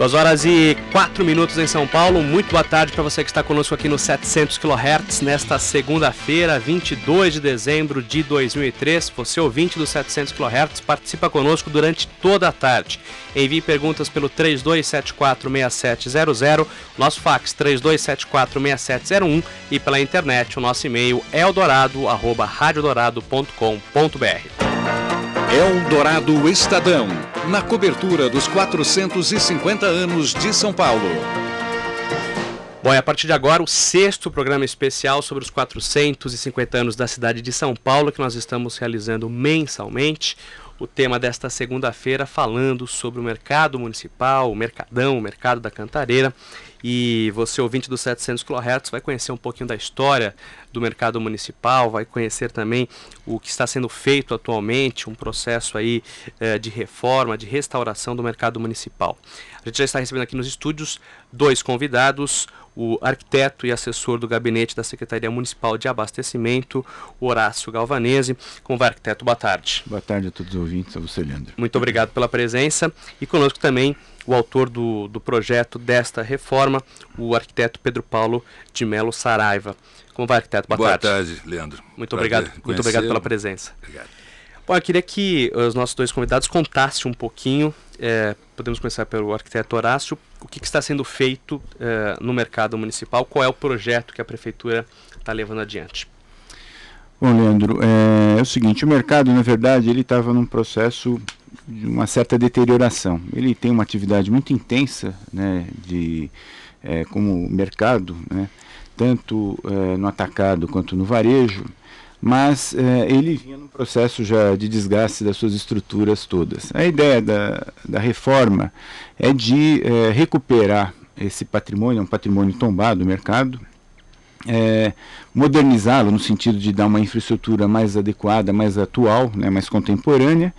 Duas horas e quatro minutos em São Paulo. Muito boa tarde para você que está conosco aqui no 700 kHz nesta segunda-feira, 22 de dezembro de 2003. Você ouvinte do 700 kHz participa conosco durante toda a tarde. Envie perguntas pelo 32746700, nosso fax 32746701 e pela internet o nosso e-mail eldorado@radiodorado.com.br. Eldorado Estadão, na cobertura dos 450 anos de São Paulo. Bom, e a partir de agora, o sexto programa especial sobre os 450 anos da cidade de São Paulo, que nós estamos realizando mensalmente. O tema desta segunda-feira falando sobre o mercado municipal, o mercadão, o mercado da cantareira. E você, ouvinte dos 700 kHz, vai conhecer um pouquinho da história do mercado municipal, vai conhecer também o que está sendo feito atualmente, um processo aí eh, de reforma, de restauração do mercado municipal. A gente já está recebendo aqui nos estúdios dois convidados, o arquiteto e assessor do gabinete da Secretaria Municipal de Abastecimento, Horácio Galvanese. Como vai, arquiteto? Boa tarde. Boa tarde a todos os ouvintes, a você, Leandro. Muito obrigado pela presença. E conosco também o autor do, do projeto desta reforma, o arquiteto Pedro Paulo de Melo Saraiva. Como vai, arquiteto? Boa, Boa tarde. tarde. Leandro. Muito obrigado, muito obrigado pela presença. Obrigado. Bom, eu queria que os nossos dois convidados contassem um pouquinho, é, podemos começar pelo arquiteto Horácio, o que, que está sendo feito é, no mercado municipal, qual é o projeto que a prefeitura está levando adiante? Bom, Leandro, é, é, o seguinte, o mercado, na verdade, ele estava num processo de uma certa deterioração. Ele tem uma atividade muito intensa, né, de, como mercado, né, tanto no atacado quanto no varejo, mas é, ele vinha num processo já de desgaste das suas estruturas todas. A ideia da, da reforma é de é, recuperar esse patrimônio, um patrimônio tombado do mercado, é, modernizá-lo no sentido de dar uma infraestrutura mais adequada, mais atual, né, mais contemporânea.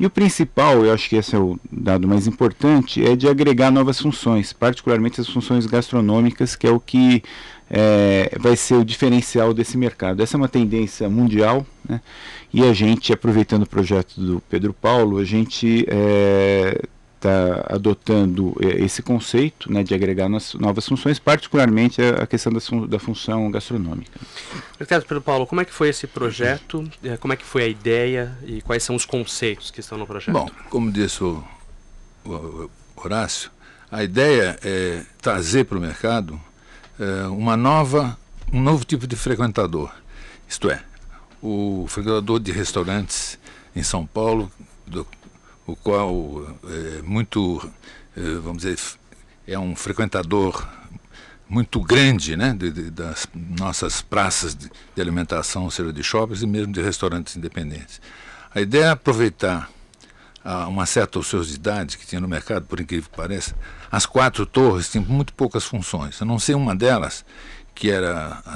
E o principal, eu acho que esse é o dado mais importante, é de agregar novas funções, particularmente as funções gastronômicas, que é o que é, vai ser o diferencial desse mercado. Essa é uma tendência mundial, né? e a gente, aproveitando o projeto do Pedro Paulo, a gente é, está adotando é, esse conceito né, de agregar novas funções, particularmente a questão da, da função gastronômica. Arquiteto Pedro Paulo, como é que foi esse projeto, é, como é que foi a ideia e quais são os conceitos que estão no projeto? Bom, como disse o, o Horácio, a ideia é trazer para o mercado uma nova, um novo tipo de frequentador, isto é, o frequentador de restaurantes em São Paulo, do, o qual é muito, é, vamos dizer, é um frequentador muito grande né, de, de, das nossas praças de, de, alimentação, seja de shoppings e mesmo de restaurantes independentes. A ideia é aproveitar a, uma certa ociosidade que tinha no mercado, por incrível que pareça. As quatro torres tinham muito poucas funções, a não ser uma delas, que era a,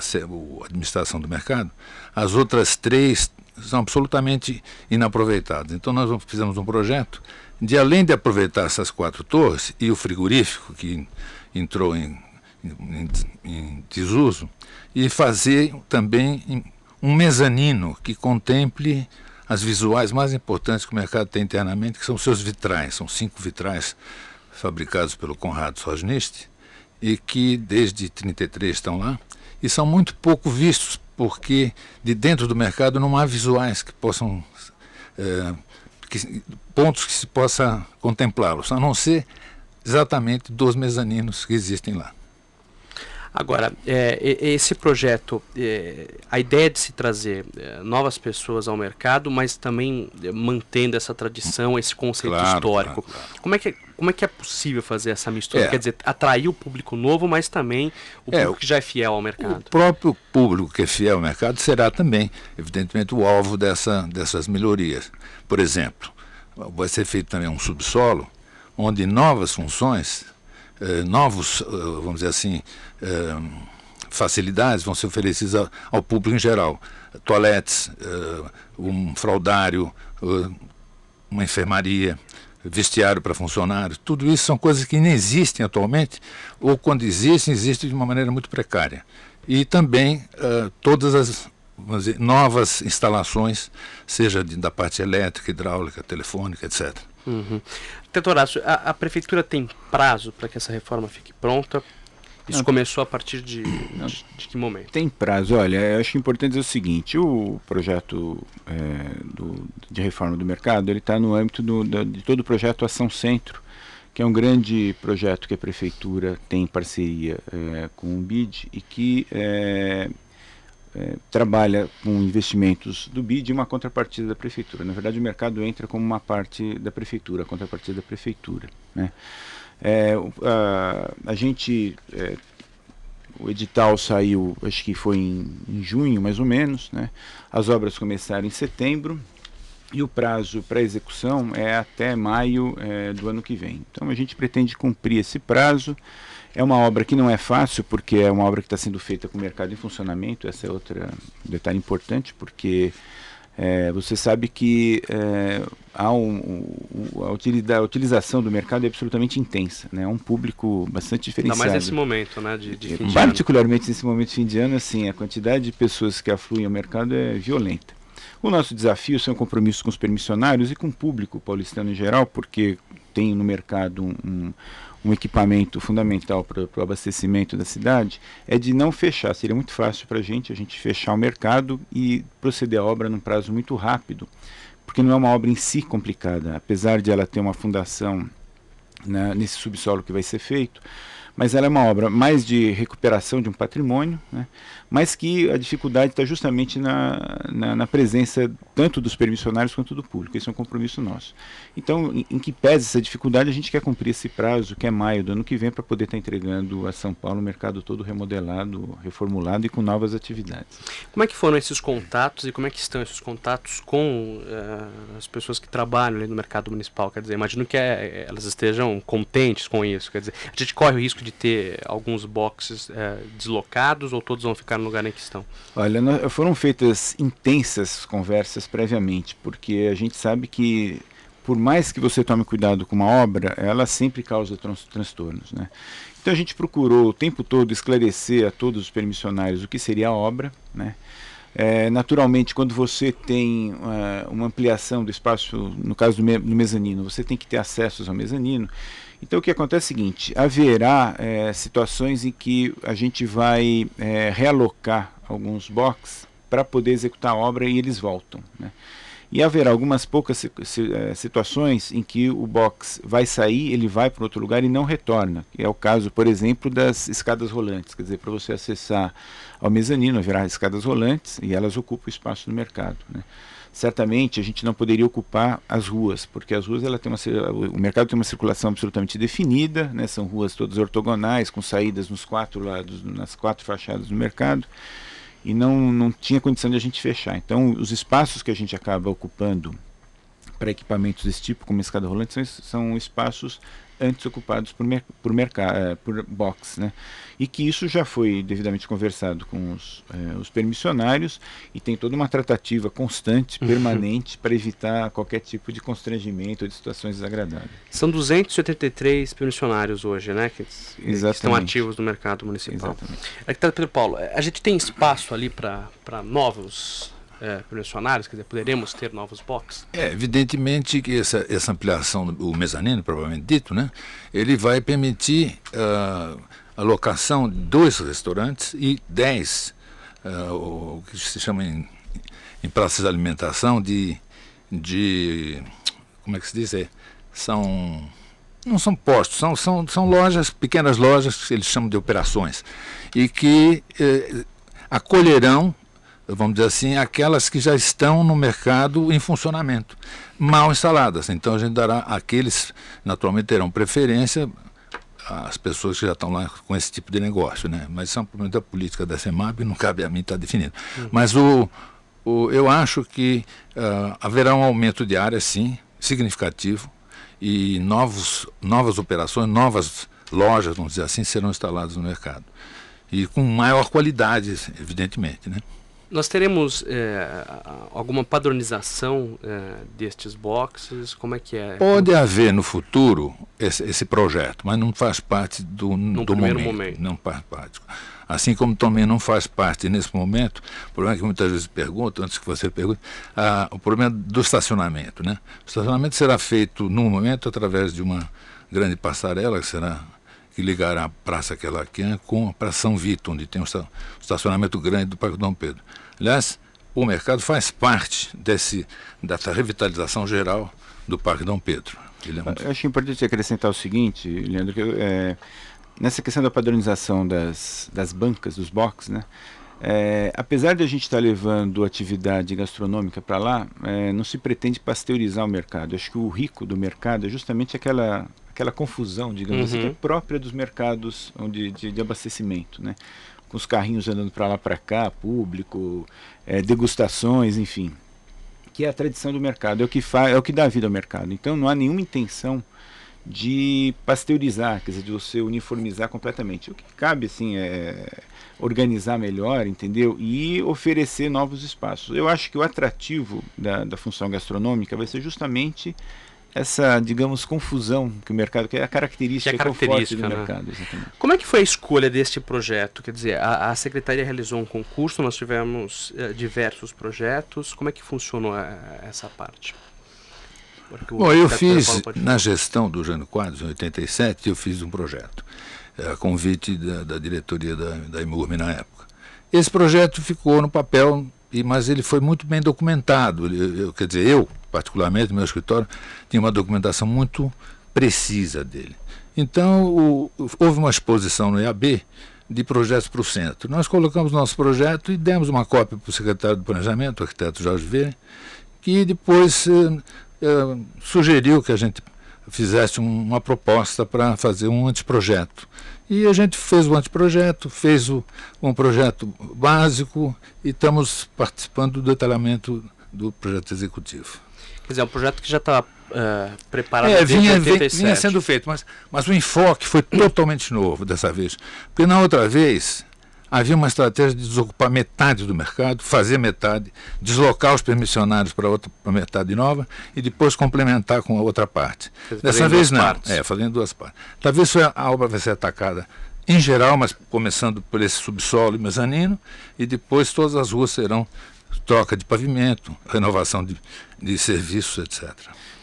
administração do mercado, as outras três são absolutamente inaproveitados. Então nós fizemos um projeto de além de aproveitar essas quatro torres e o frigorífico que entrou em, em, em desuso e fazer também um mezanino que contemple as visuais mais importantes que o mercado tem internamente, que são seus vitrais. São cinco vitrais fabricados pelo Conrado Sosnist e que desde 33 estão lá e são muito pouco vistos porque de dentro do mercado não há visuais que possam é, que, pontos que se possa contemplá-los, a não ser exatamente dos mezaninos que existem lá. Agora, é, esse projeto, é, a ideia de se trazer é, novas pessoas ao mercado, mas também é, mantendo essa tradição, esse conceito claro, histórico. Claro, claro. Como, é que, como é que é possível fazer essa mistura? É. Quer dizer, atrair o público novo, mas também o é, público que já é fiel ao mercado. O próprio público que é fiel ao mercado será também, evidentemente, o alvo dessa, dessas melhorias. Por exemplo, vai ser feito também um subsolo, onde novas funções eh, novos, eh, vamos dizer assim, eh, facilidades vão ser oferecidas ao, público em geral. Toaletes, um fraudário, uma enfermaria, vestiário para funcionários, tudo isso são coisas que nem existem atualmente, ou quando existem, existem de uma maneira muito precária. E também todas as dizer, novas instalações, seja da parte elétrica, hidráulica, telefônica, etc. Uhum. Horácio, a, a prefeitura tem prazo para que essa reforma fique pronta? Isso não, começou a partir de, de, de, que momento? Tem prazo. Olha, eu acho importante dizer o seguinte: o projeto é, do, de reforma do mercado ele está no âmbito do, da, de todo o projeto Ação Centro, que é um grande projeto que a prefeitura tem em parceria é, com o BID e que é, é, trabalha com investimentos do BID e uma contrapartida da prefeitura. Na verdade, o mercado entra como uma parte da prefeitura, a contrapartida da prefeitura. Né? É, a, a, gente. É, o edital saiu, acho que foi em, em, junho, mais ou menos. Né? As obras começaram em setembro e o prazo para execução é até maio é, do ano que vem. Então a gente pretende cumprir esse prazo. É uma obra que não é fácil, porque é uma obra que está sendo feita com o mercado em funcionamento. Essa é outra detalhe importante, porque é, você sabe que é, há um, um, a, utilização do mercado é absolutamente intensa, né? É um público bastante diferenciado. Ainda mais nesse momento, né? De, de fim Particularmente nesse momento de fim de ano, assim, a quantidade de pessoas que afluem ao mercado é violenta. O nosso desafio é um compromisso com os permissionários e com o público paulistano em geral, porque tem no mercado um, um equipamento fundamental para o abastecimento da cidade, é de não fechar. Seria muito fácil para a gente, a gente fechar o mercado e proceder à obra num prazo muito rápido, porque não é uma obra em si complicada, apesar de ela ter uma fundação né, nesse subsolo que vai ser feito, mas ela é uma obra mais de recuperação de um patrimônio, né, mas que a dificuldade está justamente na, na, na, presença tanto dos permissionários quanto do público. Esse é um compromisso nosso. Então, em, em, que pese essa dificuldade, a gente quer cumprir esse prazo, que é maio do ano que vem, para poder estar tá entregando a São Paulo o mercado todo remodelado, reformulado e com novas atividades. Como é que foram esses contatos e como é que estão esses contatos com uh, as pessoas que trabalham no mercado municipal? Quer dizer, imagino que é, elas estejam contentes com isso. Quer dizer, a gente corre o risco de ter alguns boxes uh, deslocados ou todos vão ficar no lugar em que estão? Olha, foram feitas intensas conversas previamente, porque a gente sabe que por mais que você tome cuidado com uma obra, ela sempre causa tran transtornos, né? Então a gente procurou o tempo todo esclarecer a todos os permissionários o que seria a obra, né? É, naturalmente, quando você tem uh, uma ampliação do espaço, no caso do me no mezanino, você tem que ter acessos ao mezanino. Então o que acontece é o seguinte: haverá é, situações em que a gente vai é, realocar alguns boxes para poder executar a obra e eles voltam. Né? E haverá algumas poucas é, situações em que o box vai sair, ele vai para outro lugar e não retorna. É o caso, por exemplo, das escadas rolantes. Quer dizer, para você acessar ao mezanino, haverá escadas rolantes e elas ocupam espaço do mercado. Né? Certamente a gente não poderia ocupar as ruas, porque as ruas ela tem uma, o mercado tem uma circulação absolutamente definida, né, são ruas todas ortogonais, com saídas nos quatro lados, nas quatro fachadas do mercado, e não, não tinha condição de a gente fechar. Então, os espaços que a gente acaba ocupando para equipamentos desse tipo, como escada rolante, são, são espaços antes ocupados por, mer por, eh, por box, né? E que isso já foi devidamente conversado com os, eh, os permissionários e tem toda uma tratativa constante, uhum. permanente, para evitar qualquer tipo de constrangimento ou de situações desagradáveis. São 283 permissionários hoje, né? Que, que estão ativos no mercado municipal. Exatamente. É que tá, Pedro Paulo, a gente tem espaço ali para novos é, quer dizer, poderemos ter novos boxes? É, evidentemente que essa, essa ampliação, o mezanino, provavelmente dito, né, ele vai permitir uh, a locação de dois restaurantes e dez, uh, o que se chama em, em praças de alimentação, de, de, como é que se diz, é, são não são postos, são, são, são lojas, pequenas lojas que eles chamam de operações, e que eh, acolherão vamos dizer assim, aquelas que já estão no mercado em funcionamento, mal instaladas. Então a gente dará aqueles, naturalmente terão preferência as pessoas que já estão lá com esse tipo de negócio, né? Mas isso é um problema da política da CEMAB, não cabe a mim estar definindo. Uhum. Mas o, o, eu acho que uh, haverá um aumento de área, sim, significativo, e novos, novas operações, novas lojas, vamos dizer assim, serão instaladas no mercado. E com maior qualidade, evidentemente, né? Nós teremos é, alguma padronização é, destes boxes? Como é que é? Pode haver no futuro esse, esse projeto, mas não faz parte do, no do momento. momento. Não faz parte. Assim como também não faz parte nesse momento, o problema é que muitas vezes perguntam, antes que você pergunte, ah, o problema do estacionamento. Né? O estacionamento será feito no momento através de uma grande passarela que será que ligará a Praça Quelaquian com a Praça São Vito, onde tem um estacionamento grande do Parque Dom Pedro. Aliás, o mercado faz parte desse, dessa revitalização geral do Parque Dom Pedro. É muito... Eu acho importante acrescentar o seguinte, Leandro, que é, nessa questão da padronização das, das bancas, dos boxes, né? É, apesar de a gente estar tá levando atividade gastronômica para lá, é, não se pretende pasteurizar o mercado. Eu acho que o rico do mercado é justamente aquela, aquela confusão, digamos uhum. assim, que é uhum. própria dos mercados onde, de, de abastecimento. Né? Com os carrinhos andando para lá para cá, público, é, degustações, enfim, que é a tradição do mercado, é o que faz, é o que dá vida ao mercado. Então não há nenhuma intenção de pasteurizar, quer dizer, de você uniformizar completamente. O que cabe assim é organizar melhor, entendeu? E oferecer novos espaços. Eu acho que o atrativo da, da função gastronômica vai ser justamente essa, digamos, confusão que o mercado, que é a característica, que é a característica do né? mercado. Exatamente. Como é que foi a escolha deste projeto? Quer dizer, a, a Secretaria realizou um concurso, nós tivemos uh, diversos projetos. Como é que funcionou a, eh, essa parte? Bom, eu fiz, na gestão do Jânio Quadros, em 87, eu fiz um projeto, eh, a convite da, da diretoria da, da na época. Esse projeto ficou no papel, mas ele foi muito bem documentado. Eu, eu, quer dizer, eu particularmente, meu escritório, tinha uma documentação muito precisa dele. Então, o, houve uma exposição no IAB de projetos para o centro. Nós colocamos nosso projeto e demos uma cópia para o secretário do Planejamento, o arquiteto Jorge Vieira, que depois eh, eh, sugeriu que a gente fizesse um, uma proposta para fazer um anteprojeto. E a gente fez o anteprojeto, fez o, um projeto básico e estamos participando do detalhamento do projeto executivo. Quer dizer, é um projeto que já estava uh, preparado é, vinha, vinha sendo feito, mas, mas o enfoque foi totalmente novo dessa vez. Porque na outra vez havia uma estratégia de desocupar metade do mercado, fazer metade, deslocar os permissionários para outra metade nova e depois complementar com a outra parte. Dessa vez não, partes. é, fazendo duas partes. Talvez a obra vai ser atacada em geral, mas começando por esse subsolo e mezanino, e depois todas as ruas serão troca de pavimento, renovação de, de serviços, etc.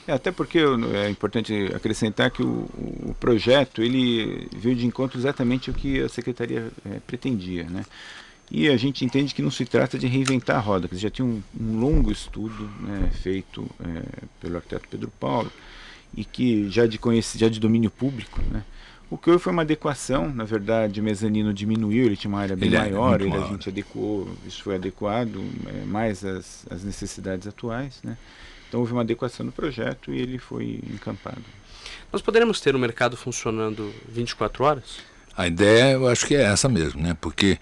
É, até porque é importante acrescentar que o, o, projeto ele veio de encontro exatamente o que a secretaria é, pretendia, né? E a gente entende que não se trata de reinventar a roda, que já tinha um, um longo estudo né, feito é, pelo arquiteto Pedro Paulo e que já de conhece, já de domínio público, né? O que houve foi uma adequação, na verdade, o mezanino diminuiu, ele tinha uma área bem ele é maior, é ele, a gente adequou, isso foi adequado é, mais às, às necessidades atuais, né? Então houve uma adequação no projeto e ele foi encampado. Nós poderemos ter o mercado funcionando 24 horas? A ideia, eu acho que é essa mesmo, né? Porque,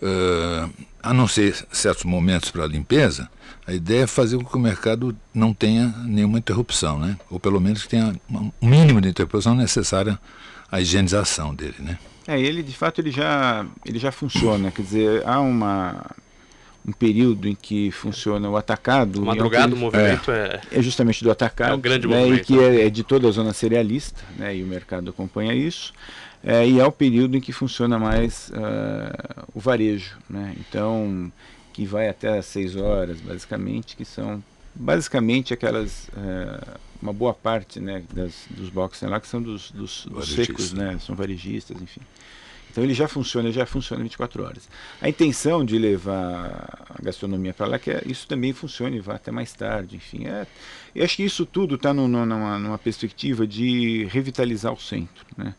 uh, a não ser certos momentos para a limpeza, a ideia é fazer com que o mercado não tenha nenhuma interrupção, né? Ou pelo menos que tenha um mínimo de interrupção necessária a higienização dele, né? É, ele de fato ele já ele já funciona, quer dizer, há uma um período em que funciona o atacado. O madrugada, é o movimento é, é, é justamente do atacado, é um grande né, movimento, e que é, é, de toda a zona cerealista, né, e o mercado acompanha isso. É, e é o período em que funciona mais uh, o varejo, né? Então, que vai até às 6 horas, basicamente, que são basicamente aquelas uh, uma boa parte né, das, dos boxes lá que são dos, dos, dos secos, né, são varejistas, enfim. Então ele já funciona, já funciona 24 horas. A intenção de levar a gastronomia para lá é que isso também funcione e vá até mais tarde, enfim. É, eu acho que isso tudo está numa, numa perspectiva de revitalizar o centro, né?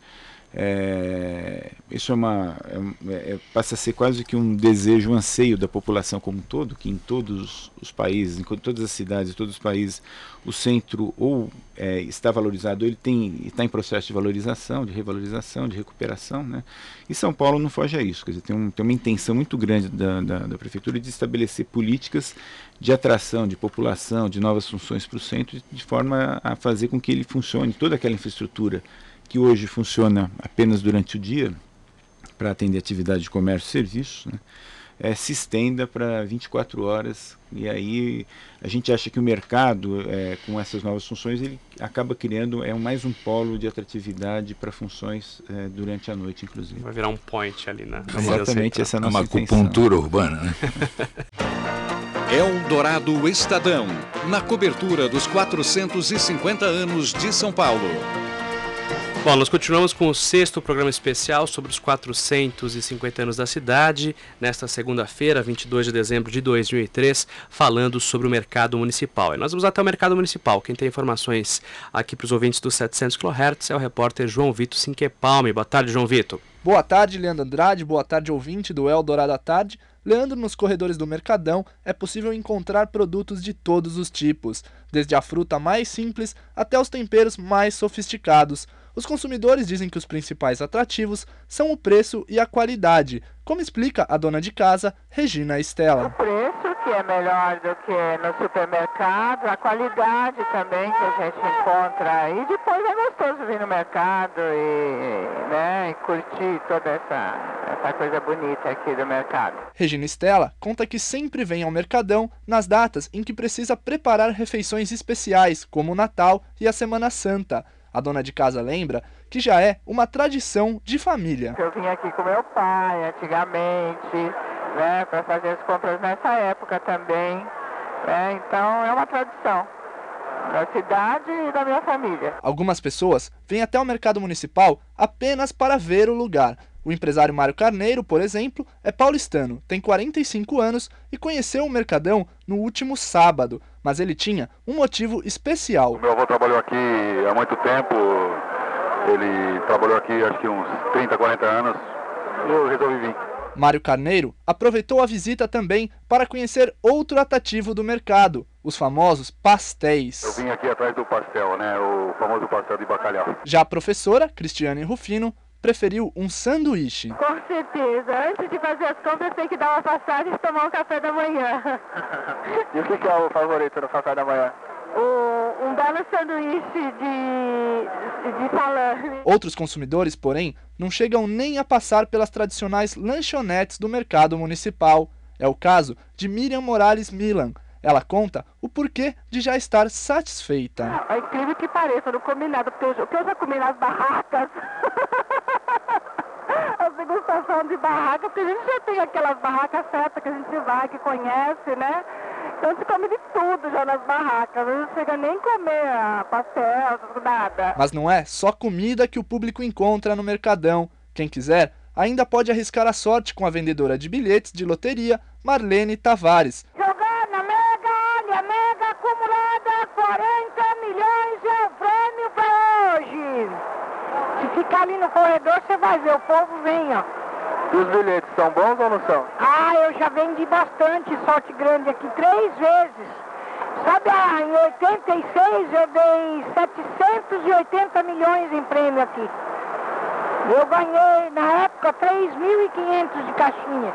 É, isso é uma é, é, passa a ser quase que um desejo, um anseio da população como um todo, que em todos os países, em todas as cidades, todos os países, o centro ou é, está valorizado, ou ele tem está em processo de valorização, de revalorização, de recuperação, né? E São Paulo não foge a isso, quer dizer, tem, um, tem uma intenção muito grande da, da, da prefeitura de estabelecer políticas de atração de população, de novas funções para o centro, de forma a fazer com que ele funcione toda aquela infraestrutura que hoje funciona apenas durante o dia para atender atividade de comércio e serviços, né? é, se estenda para 24 horas. E aí a gente acha que o mercado, é, com essas novas funções, ele acaba criando é mais um polo de atratividade para funções é, durante a noite, inclusive. Vai virar um point ali na. na Exatamente essa é a nossa Uma intenção. acupuntura urbana, né? Eldorado Estadão, na cobertura dos 450 anos de São Paulo. Bom, nós continuamos com o sexto programa especial sobre os 450 anos da cidade, nesta segunda-feira, 22 de dezembro de 2003, falando sobre o mercado municipal. E nós vamos até o mercado municipal. Quem tem informações aqui para os ouvintes dos 700 kHz é o repórter João Vitor Sinquepalme. Boa tarde, João Vitor. Boa tarde, Leandro Andrade. Boa tarde, ouvinte do Eldorado à Tarde. Leandro, nos corredores do Mercadão é possível encontrar produtos de todos os tipos, desde a fruta mais simples até os temperos mais sofisticados. Os consumidores dizem que os principais atrativos são o preço e a qualidade, como explica a dona de casa, Regina O Estela. preço, que é melhor do que no supermercado, a qualidade também que a gente encontra aí. Depois é gostoso vir no mercado e, né, e curtir toda essa, essa coisa bonita aqui do mercado. Regina Estela conta que sempre vem ao Mercadão nas datas em que precisa preparar refeições especiais, como o Natal e a Semana Santa. A dona de casa lembra que já é uma tradição de família. Eu vim aqui com meu pai antigamente, né, para fazer as compras nessa época também. né, então é uma tradição da cidade e da minha família. Algumas pessoas vêm até o mercado municipal apenas para ver o lugar. O empresário Mário Carneiro, por exemplo, é paulistano, tem 45 anos e conheceu o Mercadão no último sábado, mas ele tinha um motivo especial. Meu avô trabalhou aqui há muito tempo, ele trabalhou aqui acho que uns 30, 40 anos, eu resolvi vir. Mário Carneiro aproveitou a visita também para conhecer outro atrativo do mercado, os famosos Eu pastéis. vim aqui atrás do pastel, né, o famoso pastel de bacalhau. Já a professora, Cristiane Rufino, preferiu um sanduíche. Com certeza, antes de fazer as compras tem que dar uma passagem e tomar um café da manhã. E o que, é o favorito no café da manhã? O- um belo sanduíche de, de salame. Outros consumidores, porém, não chegam nem a passar pelas tradicionais lanchonetes do mercado municipal. É o caso de Miriam Morales Milan. Ela conta o porquê de já estar satisfeita. É incrível que pareça, eu não comi nada, porque eu, já- eu comi nas barracas. A degustação de barraca, porque a gente já tem aquelas barracas certas que a gente vai, que conhece, né? Então a gente come de tudo já nas barracas. Não chega nem comer ah, pastel, nada. Mas não é só comida que o público encontra no Mercadão. Quem quiser ainda pode arriscar a sorte com a vendedora de bilhetes de loteria, Marlene Tavares. Ficar ali no corredor, você vai ver, o povo vem, ó. E os bilhetes são bons ou não são? Ah, eu já vendi bastante sorte grande aqui, três vezes. Sabe, ah, em 86 eu dei 780 milhões em prêmio aqui. Eu ganhei, na época, 3.500 de caixinha.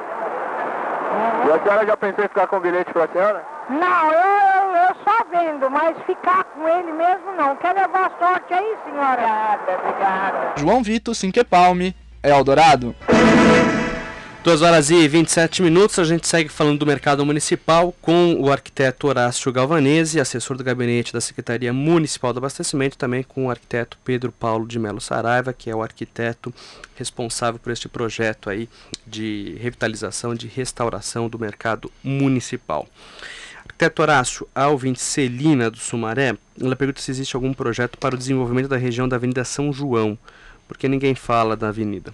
E a senhora já pensou em ficar com bilhete pra senhora? Não, eu, eu, eu só vendo, mas ficar com ele mesmo não. Quer levar sorte aí, senhora? Obrigada, obrigada. João Vitor Sinquepalme, Eldorado. 2 horas e 27 minutos, a gente segue falando do mercado municipal com o arquiteto Horácio Galvanese, assessor do gabinete da Secretaria Municipal do Abastecimento, também com o arquiteto Pedro Paulo de Melo Saraiva, que é o arquiteto responsável por este projeto aí de revitalização, de restauração do mercado municipal. Arquiteto Horácio, Celina do Sumaré, ela pergunta se existe algum projeto para o desenvolvimento da região da Avenida São João, porque ninguém fala da avenida.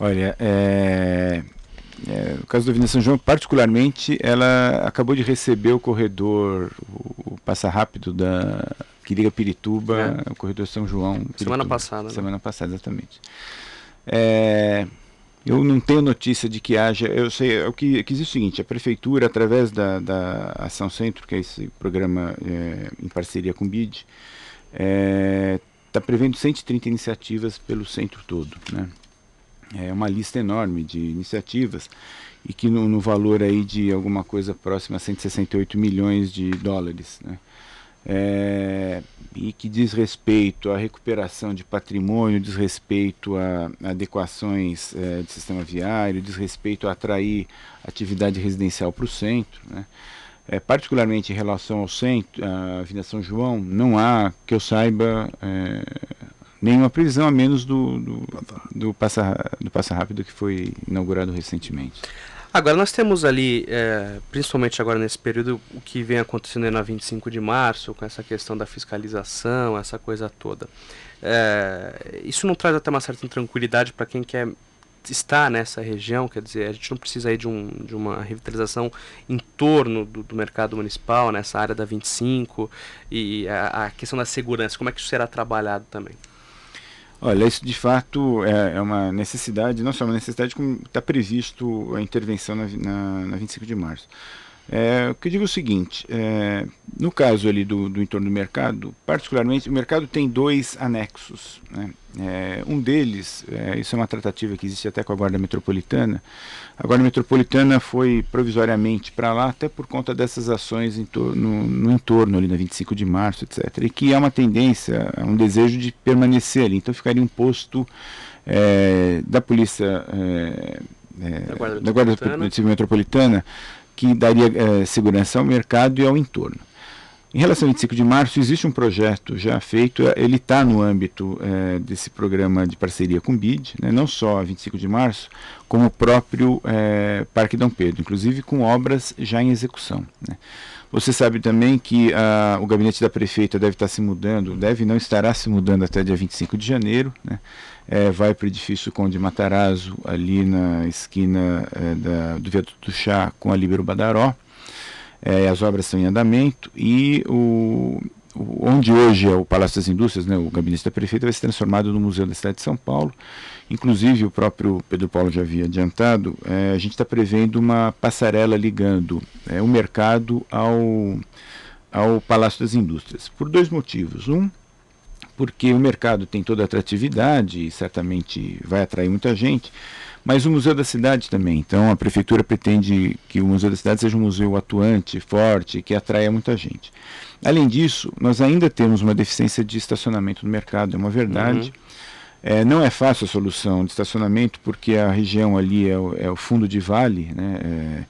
Olha, é, é, no caso da Avenida São João, particularmente, ela acabou de receber o corredor, o, o passa rápido da que liga Pirituba, o corredor São João. Semana Pirituba. passada, né? Semana passada, exatamente. É, eu não tenho notícia de que haja. Eu sei, é o que, que existe é o seguinte: a prefeitura, através da, da Ação Centro, que é esse programa é, em parceria com o BID, está prevendo 130 iniciativas pelo centro todo. Né? É uma lista enorme de iniciativas e que no, no valor aí de alguma coisa próxima a 168 milhões de dólares. Né? É, e que diz respeito à recuperação de patrimônio, diz respeito a adequações é, de sistema viário, diz respeito a atrair atividade residencial para o centro. Né? É, particularmente em relação ao centro, a Avenida São João, não há, que eu saiba, é, nenhuma previsão, a menos do, do, do, passa, do Passa Rápido que foi inaugurado recentemente. Agora, nós temos ali, é, principalmente agora nesse período, o que vem acontecendo na 25 de março, com essa questão da fiscalização, essa coisa toda. É, isso não traz até uma certa intranquilidade para quem quer estar nessa região, quer dizer, a gente não precisa aí de, um, de uma revitalização em torno do, do, mercado municipal, nessa área da 25, e a, a questão da segurança, como é que isso será trabalhado também? Olha, isso de fato é, é, uma necessidade, não só uma necessidade, como está previsto a intervenção na, na, na 25 de março. É, o que eu digo é o seguinte, é, no caso ali do, do entorno do mercado, particularmente, o mercado tem dois anexos. Né? É, um deles, é, isso é uma tratativa que existe até com a Guarda Metropolitana, a Guarda Metropolitana foi provisoriamente para lá até por conta dessas ações no, no, entorno ali na 25 de março, etc. E que há uma tendência, um desejo de permanecer ali. Então ficaria um posto é, da Polícia... É, da Guarda, da Guarda Metropolitana que daria eh, segurança ao mercado e ao entorno. Em relação ao 25 de março, existe um projeto já feito, eh, ele está no âmbito eh, desse programa de parceria com o BID, né, não só a 25 de março, como o próprio Parque Dom Pedro, inclusive com obras já em execução. Né. Você sabe também que ah, o gabinete da prefeita deve estar se mudando, deve não estará se mudando até dia 25 de janeiro. Né é, vai para o edifício Conde Matarazzo, ali na esquina é, da, do Viaduto do Chá com a Libero Badaró. É, as obras estão em andamento e o, onde hoje é o Palácio das Indústrias, né, o gabinete da prefeita, vai ser transformado no Museu da Cidade de São Paulo. Inclusive, o próprio Pedro Paulo já havia adiantado, é, a gente está prevendo uma passarela ligando é, o mercado ao, ao Palácio das Indústrias, por dois motivos. Um, porque o mercado tem toda a atratividade e certamente vai atrair muita gente, mas o Museu da Cidade também. Então a prefeitura pretende que o Museu da Cidade seja um museu atuante, forte, que atraia muita gente. Além disso, nós ainda temos uma deficiência de estacionamento no mercado, é uma verdade. Uhum. É, não é fácil a solução de estacionamento porque a região ali é o, é o fundo de vale, né? É,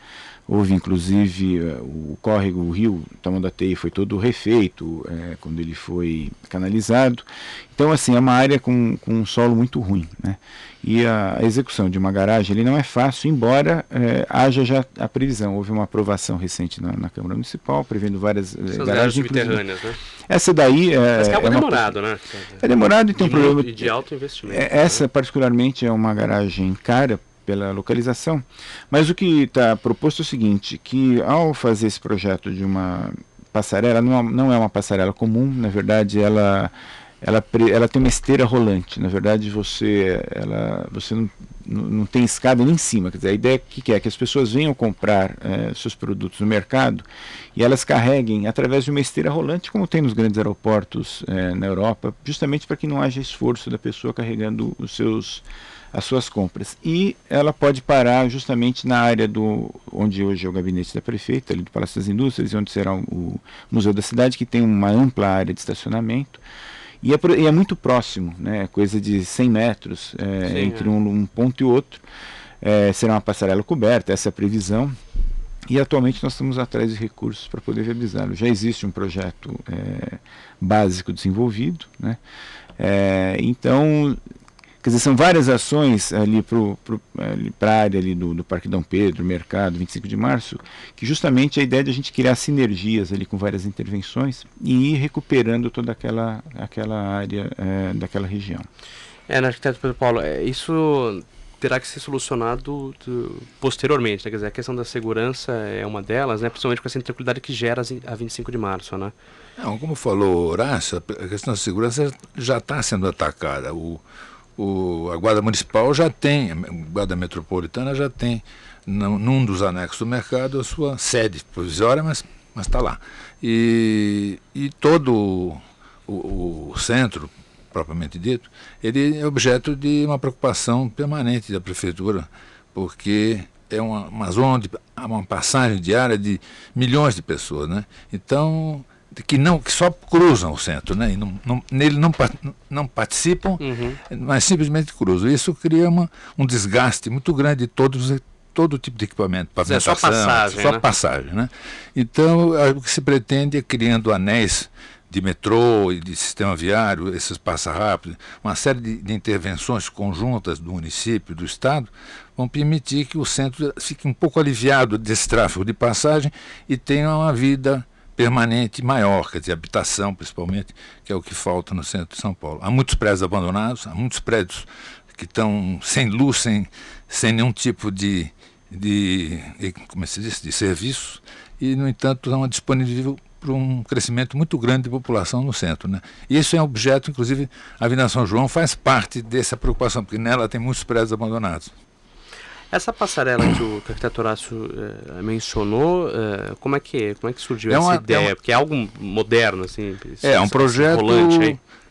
Houve inclusive eh, o córrego, o rio Tamandatei foi todo refeito é, quando ele foi canalizado. Então, assim, é uma área com, com um solo muito ruim. Né? E a execução de uma garagem ele não é fácil, embora é, haja já a previsão. Houve uma aprovação recente na, na Câmara Municipal, prevendo várias Essas garagens subterrâneas. Né? Essa daí é. Mas que é, demorado, uma, né? É demorado e tem de um problema. E de alto investimento. É, essa, né? particularmente, é uma garagem cara pela localização. Mas o que está proposto é o seguinte, que ao fazer esse projeto de uma passarela, não, não é uma passarela comum, na verdade ela, ela, ela tem uma esteira rolante, na verdade você, ela, você não, não tem escada nem em cima, quer dizer, a ideia é que, é que as pessoas venham comprar é, seus produtos no mercado e elas carreguem através de uma esteira rolante, como tem nos grandes aeroportos é, na Europa, justamente para que não haja esforço da pessoa carregando os seus as suas compras. E ela pode parar justamente na área do onde hoje é o gabinete da prefeita, ali do Palácio das Indústrias, onde será o, Museu da Cidade, que tem uma ampla área de estacionamento. E é, e é muito próximo, né, coisa de 100 metros é, Sim, entre é. um, um, ponto e outro. É, será uma passarela coberta, essa é a previsão. E atualmente nós estamos atrás de recursos para poder viabilizá-lo. Já existe um projeto é, básico desenvolvido, né? É, então Quer dizer, são várias ações ali para a área ali do, do Parque Dom Pedro, Mercado, 25 de Março, que justamente a ideia de a gente criar sinergias ali com várias intervenções e ir recuperando toda aquela, aquela área é, daquela região. É, na arquiteto Pedro Paulo, é, isso terá que ser solucionado posteriormente, né? quer dizer, a questão da segurança é uma delas, né? principalmente com essa intranquilidade que gera a 25 de março, né? Não, como falou Horácio, a questão da segurança já está sendo atacada. O, o, a Guarda Municipal já tem, a Guarda Metropolitana já tem, num, num dos anexos do mercado, a sua sede provisória, mas está lá. E, e todo o, o, o centro, propriamente dito, ele é objeto de uma preocupação permanente da prefeitura, porque é uma, uma zona de uma passagem diária de milhões de pessoas, né? Então que não que só cruzam o centro, né? Não, não, nele não, não participam, Uhum. mas simplesmente cruzam. Isso cria uma, um desgaste muito grande de todos todo tipo de equipamento, Mas é só passagem, só né? passagem, né? Então, a- o que se pretende é criando anéis de metrô e de sistema viário, esses passa rápido, uma série de, de intervenções conjuntas do município, do estado, vão permitir que o centro fique um pouco aliviado desse tráfego de passagem e tenha uma vida permanente maior, quer dizer, habitação principalmente, que é o que falta no centro de São Paulo. Há muitos prédios abandonados, há muitos prédios que estão sem luz, sem, sem nenhum tipo de, de, como se diz, de serviço, e, no entanto, estão disponível para um crescimento muito grande de população no centro. Né? E isso é um objeto, inclusive, a Avenida São João faz parte dessa preocupação, porque nela tem muitos prédios abandonados. Essa passarela que o, que o arquiteto Horácio eh, mencionou, eh, como, é que, como é que surgiu É essa uma- é ideia? uma- Porque é algo moderno, assim. esse- É, um projeto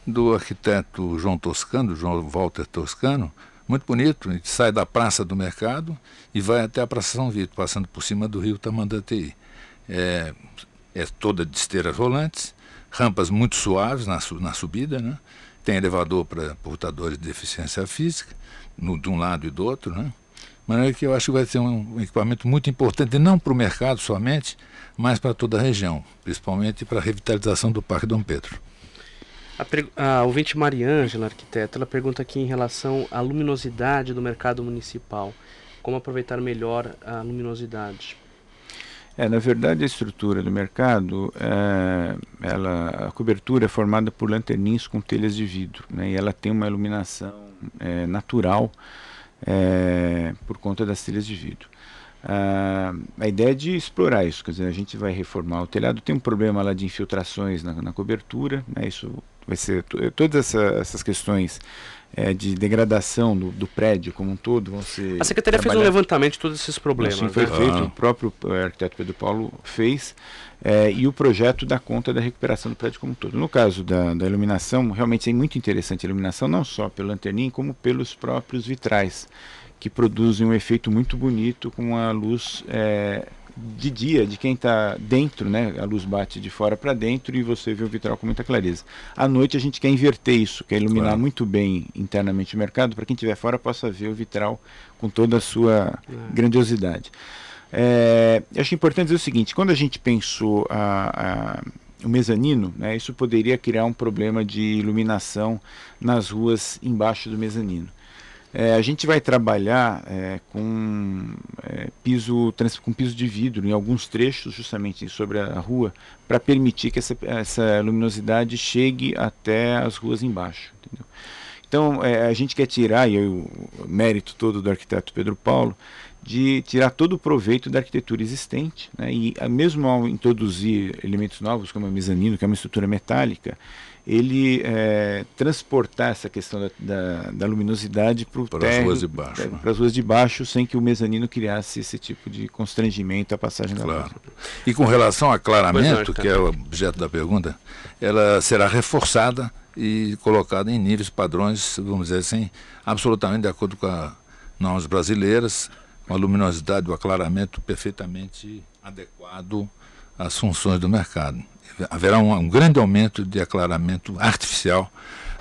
do arquiteto João Toscano, João Walter Toscano, muito bonito. A gente sai da Praça do Mercado e vai até a Praça São Vito, passando por cima do rio Tamandatei. É, é toda de esteiras rolantes, rampas muito suaves na, na subida, né? tem elevador para portadores de deficiência física, no, de um lado e do outro. Né? Maneira que eu acho que vai ser um, equipamento muito importante, não para o mercado somente, mas para toda a região, principalmente para a revitalização do Parque Dom Pedro. A, per- a ouvinte Mariângela, arquiteta, ela pergunta aqui em relação à luminosidade do mercado municipal. Como aproveitar melhor a luminosidade? É, na verdade, a estrutura do mercado, é, ela, a cobertura é formada por lanternins com telhas de vidro, né, e ela tem uma iluminação é, natural é, por conta das telhas de vidro. Ah, a ideia é de explorar isso, quer dizer, a gente vai reformar o telhado, tem um problema lá de infiltrações na, na cobertura, né, isso vai ser, to- todas essa- essas questões é, de degradação do, do prédio como um todo vão ser A secretaria fez um levantamento de todos esses problemas. Assim foi né? feito, Ah. o próprio eh, arquiteto Pedro Paulo fez, eh, e o projeto dá conta da recuperação do prédio como um todo. No caso da, da iluminação, realmente é muito interessante a iluminação, não só pelo lanterninho, como pelos próprios vitrais, que produzem um efeito muito bonito com a luz eh, de dia, de quem está dentro, né? a luz bate de fora para dentro e você vê o vitral com muita clareza. À noite a gente quer inverter isso, quer iluminar Claro. muito bem internamente o mercado, para quem estiver fora possa ver o vitral com toda a sua grandiosidade. É, eu acho importante dizer o seguinte: quando a gente pensou a- a- o mezanino, né, isso poderia criar um problema de iluminação nas ruas embaixo do mezanino. É, a gente vai trabalhar é, com, é, piso, com piso de vidro em alguns trechos, justamente sobre a rua, para permitir que essa, essa luminosidade chegue até as ruas embaixo. entendeu? Então, é, a gente quer tirar, e o mérito todo do arquiteto Pedro Paulo, de tirar todo o proveito da arquitetura existente, né, e a- mesmo ao introduzir elementos novos, como o mezanino, que é uma estrutura metálica, ele é, transportar essa questão da, da, da luminosidade para Para as ruas de baixo, né? para as ruas de baixo, sem que o mezanino criasse esse tipo de constrangimento à passagem da Claro. luz. E com relação ao aclaramento, não, que é o objeto da pergunta, ela será reforçada e colocada em níveis padrões, vamos dizer assim, absolutamente de acordo com as normas brasileiras, com a luminosidade, o aclaramento perfeitamente adequado às funções do mercado. Haverá um, um grande aumento de aclaramento artificial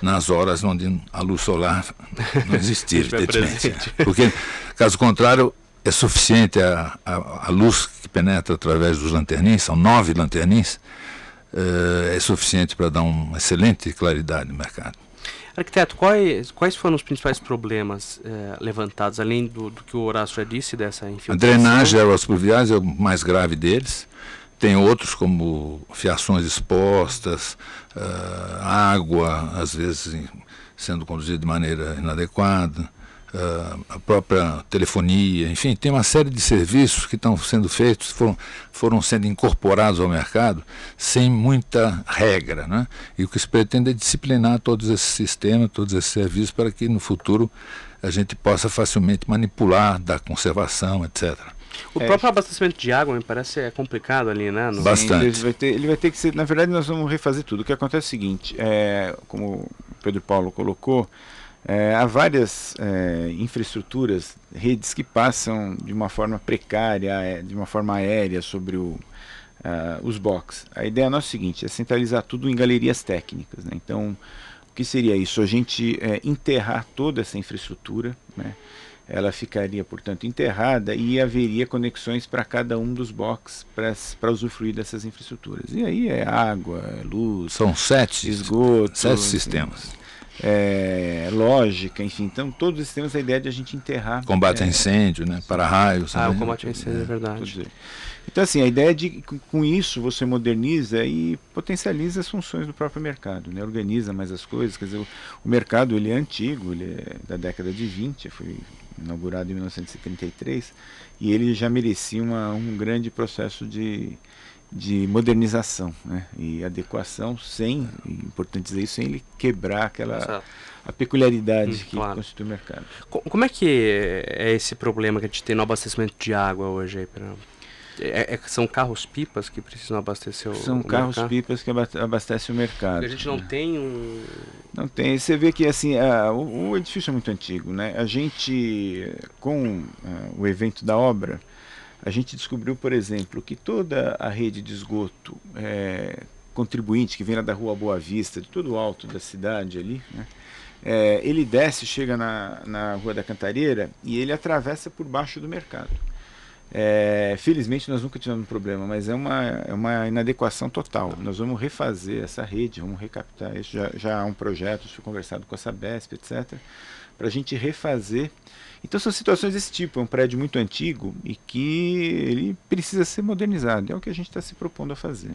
nas horas onde a luz solar não existir, evidentemente. Porque, caso contrário, é suficiente a, a, a luz que penetra através dos lanternins, são nove lanternins, eh, é suficiente para dar uma excelente claridade no mercado. Arquiteto, quais, quais foram os principais problemas eh, levantados, além do, do que o Horácio já disse, dessa A infiltração? drenagem aerospluviais é o mais grave deles. Tem outros como fiações expostas, ah, água, às vezes sendo conduzida de maneira inadequada, ah, a própria telefonia, enfim, tem uma série de serviços que estão sendo feitos, foram, foram sendo incorporados ao mercado sem muita regra. Né? E o que se pretende é disciplinar todos esses sistemas, todos esses serviços, para que no futuro a gente possa facilmente manipular, dar conservação, etc. O É. próprio abastecimento de água, me parece, é complicado ali, né? no- Bastante. Sim, Ele vai, ter, ele vai ter que ser. Na verdade, nós vamos refazer tudo. O que acontece é o seguinte: é, como o Pedro Paulo colocou, é, há várias é, infraestruturas, redes que passam de uma forma precária, é, de uma forma aérea sobre o, uh, os box. A ideia nossa é a seguinte, é centralizar tudo em galerias técnicas. Né? Então, o que seria isso? A gente é, enterrar toda essa infraestrutura, né? Ela ficaria, portanto, enterrada e haveria conexões para cada um dos boxes para usufruir dessas infraestruturas. E aí é água, é luz, são sete esgoto, sete sistemas. É, lógica, enfim, então todos esses temas a ideia de a gente enterrar. Combate é, a incêndio, né? Para raios. Ah, o combate a incêndio é, é verdade. Então, assim, a ideia é de com isso você moderniza e potencializa as funções do próprio mercado, né? organiza mais as coisas. Quer dizer, o, o mercado ele é antigo, ele é da década de 20, foi inaugurado em 1933, e ele já merecia uma, um grande processo de, de modernização né? e adequação, sem, é importante dizer isso, sem ele quebrar aquela a peculiaridade hum, que claro. constitui o mercado. Como é que é esse problema que a gente tem no abastecimento de água hoje aí? É, é, são carros-pipas que precisam abastecer o São carros-pipas que abastecem o mercado. Porque a gente não né? tem um... Não tem. Você vê que assim, a, o, o, edifício é muito antigo. Né? A gente, com a, o evento da obra, a gente descobriu, por exemplo, que toda a rede de esgoto é, contribuinte que vem lá da Rua Boa Vista, de todo o alto da cidade ali, né? É, ele desce, chega na, na Rua da Cantareira e ele atravessa por baixo do mercado. É, felizmente nós nunca tivemos problema, mas é uma, é uma inadequação total. Nós vamos refazer essa rede, vamos recaptar isso. Já, já há um projeto, foi conversado com a Sabesp, etc., para a gente refazer. Então são situações desse tipo, é um prédio muito antigo e que ele precisa ser modernizado. É o que a gente está se propondo a fazer.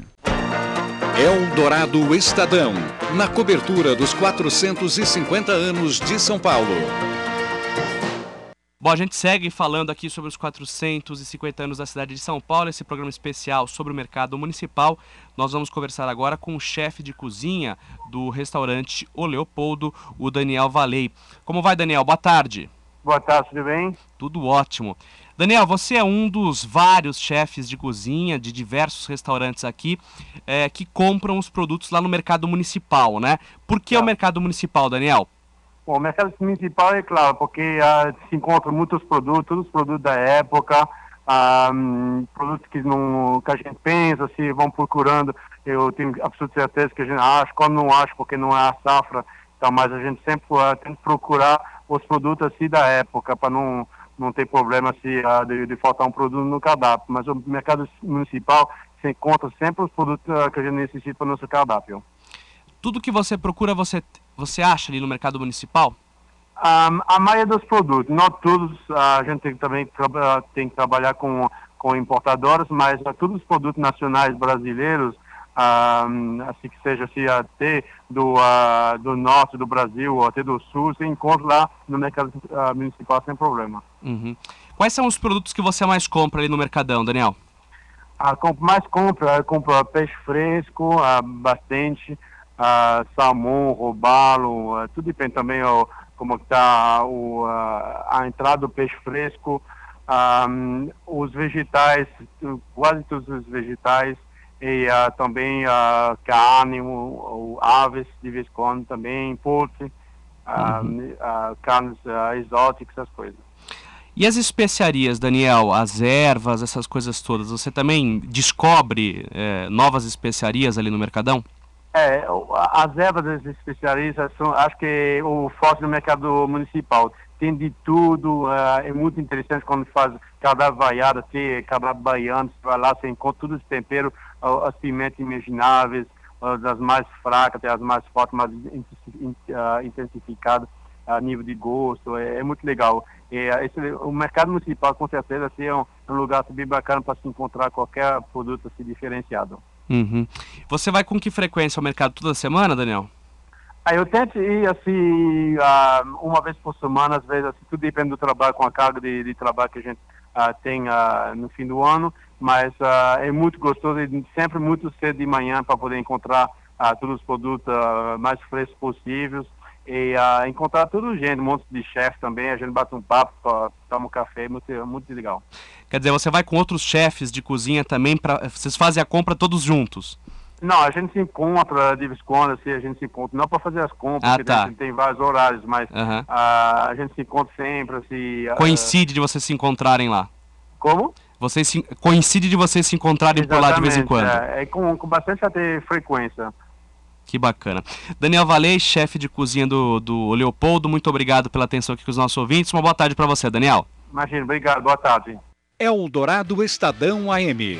Eldorado Estadão, na cobertura dos 450 anos de São Paulo. Bom, a gente segue falando aqui sobre os 450 anos da cidade de São Paulo, esse programa especial sobre o mercado municipal. Nós vamos conversar agora com o chefe de cozinha do restaurante O Leopoldo, o Daniel Valei. Como vai, Daniel? Boa tarde. Boa tarde, tudo bem? Tudo ótimo. Daniel, você é um dos vários chefes de cozinha de diversos restaurantes aqui é, que compram os produtos lá no mercado municipal, né? Por que tá. o mercado municipal, Daniel? Bom, o mercado municipal é claro, porque uh, se encontram muitos produtos, os produtos da época, uh, produtos que, não, que a gente pensa, se vão procurando, eu tenho absoluta certeza que a gente acha, quando não acha, porque não é a safra, então, mas a gente sempre uh, tem que procurar os produtos assim da época, para não, não ter problema se, uh, de, de, faltar um produto no cardápio. Mas o mercado municipal se encontra sempre os produtos uh, que a gente necessita para o nosso cardápio. Tudo que você procura, você você acha ali no mercado municipal? Um, a maioria dos produtos, não todos, a gente tem, também tem que trabalhar com, com importadoras, mas todos os produtos nacionais brasileiros, um, assim que seja assim, até do, uh, do norte do Brasil ou até do sul, você encontra lá no mercado uh, municipal sem problema. Uhum. Quais são os produtos que você mais compra ali no Mercadão, Daniel? Ah, mais compra, compra peixe fresco, bastante, uh, salmão, robalo, uh, tudo depende também ó, como está uh, a entrada do peixe fresco, um, os vegetais, quase todos os vegetais, e uh, também uh, carne, o, aves de vez em quando também, porte, uhum. carnes exóticas, essas coisas. E as especiarias, Daniel, as ervas, essas coisas todas, você também descobre eh, novas especiarias ali no Mercadão? É, as ervas especialistas são, acho que o forte do mercado municipal tem de tudo, uh, é muito interessante quando faz cada vaiada, tem cada baiano, você vai lá, você encontra todos os temperos, as pimentas imagináveis, das mais fracas até as mais fortes, mais intensificadas a nível de gosto, é, é muito legal. esse, o mercado municipal com certeza assim, é um, um lugar bem bacana para se encontrar qualquer produto assim, diferenciado. Uhum. Você vai com que frequência ao mercado toda semana, Daniel? Aí eu tento ir assim uh, uma vez por semana, às vezes assim, tudo depende do trabalho, com a carga de, de trabalho que a gente uh, tem uh, no fim do ano, mas é muito gostoso e sempre muito cedo de manhã para poder encontrar todos os produtos mais frescos possíveis e encontrar todo gente, um monte de chefe também, a gente bate um papo, toma um café, muito, muito legal. Quer dizer, você vai com outros chefes de cozinha também, pra, vocês fazem a compra todos juntos? Não, a gente se encontra de vez em quando, assim, a gente se encontra, não para fazer as compras, ah, porque tá. a gente tem vários horários, mas uhum. uh, a gente se encontra sempre, assim... Coincide de vocês se encontrarem lá? Como? Vocês se, coincide de vocês se encontrarem Exatamente, por lá de vez em quando. É, é com, com bastante até frequência. Que bacana. Daniel Valei, chefe de cozinha do, do Leopoldo, muito obrigado pela atenção aqui com os nossos ouvintes. Uma boa tarde para você, Daniel. Imagina, obrigado, boa tarde. Eldorado Estadão AM.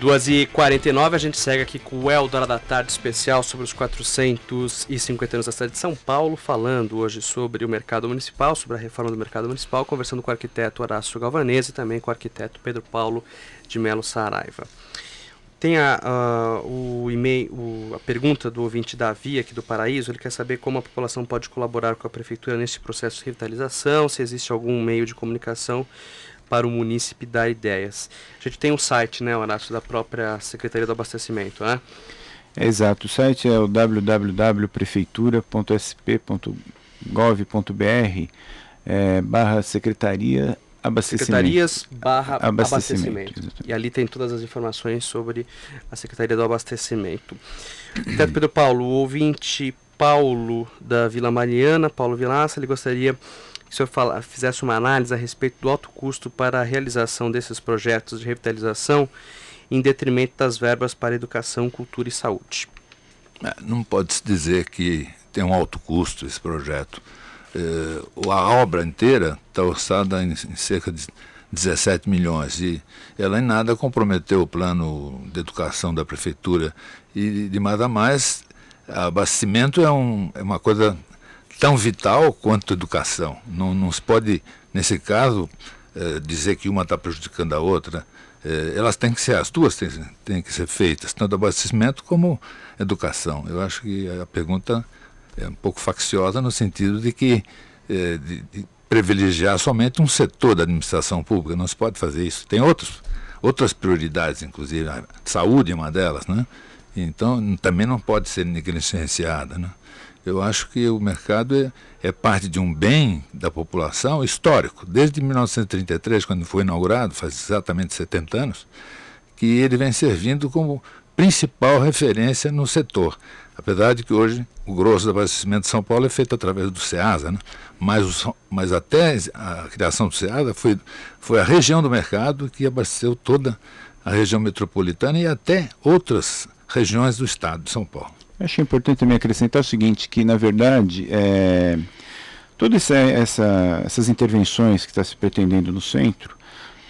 2h49, a gente segue aqui com o Eldorado da Tarde especial sobre os 450 anos da cidade de São Paulo, falando hoje sobre o mercado municipal, sobre a reforma do mercado municipal, conversando com o arquiteto Horácio Galvanese e também com o arquiteto Pedro Paulo de Melo Saraiva. Tem a, o e-mail, o, a pergunta do ouvinte Davi aqui do Paraíso, ele quer saber como a população pode colaborar com a prefeitura nesse processo de revitalização, se existe algum meio de comunicação para o munícipe dar ideias. A gente tem um site, né, Horácio, da própria Secretaria do Abastecimento, né? Exato, o site é o www.prefeitura.sp.gov.br é, barra secretaria abastecimento. Secretarias barra abastecimento. abastecimento. E ali tem todas as informações sobre a Secretaria do Abastecimento. Teto Pedro Paulo, o ouvinte Paulo da Vila Mariana, Paulo Vilaça, ele gostaria que o senhor fala, fizesse uma análise a respeito do alto custo para a realização desses projetos de revitalização em detrimento das verbas para educação, cultura e saúde. É, não pode-se dizer que tem um alto custo esse projeto. É, a obra inteira está orçada em, em, cerca de 17 milhões e ela em nada comprometeu o plano de educação da prefeitura e de mais a mais abastecimento é, um, é uma coisa tão vital quanto educação. Não, não se pode, nesse caso, eh, dizer que uma está prejudicando a outra. Eh, elas têm que ser, as duas têm, têm que ser feitas, tanto abastecimento como educação. Eu acho que a pergunta é um pouco facciosa no sentido de que eh, de, de privilegiar somente um setor da administração pública. Não se pode fazer isso. Tem outros, outras prioridades, inclusive a saúde é uma delas, né? Então também não pode ser negligenciada, né? Eu acho que o mercado é, é, parte de um bem da população histórico. Desde 1933, quando foi inaugurado, faz exatamente 70 anos, que ele vem servindo como principal referência no setor. Apesar de que hoje o grosso do abastecimento de São Paulo é feito através do SEASA, né? mas, o, mas até a criação do SEASA foi, foi a região do mercado que abasteceu toda a região metropolitana e até outras regiões do estado de São Paulo. Acho importante também acrescentar o seguinte, que na verdade é, todas essa, essa, essas intervenções que está se pretendendo no centro,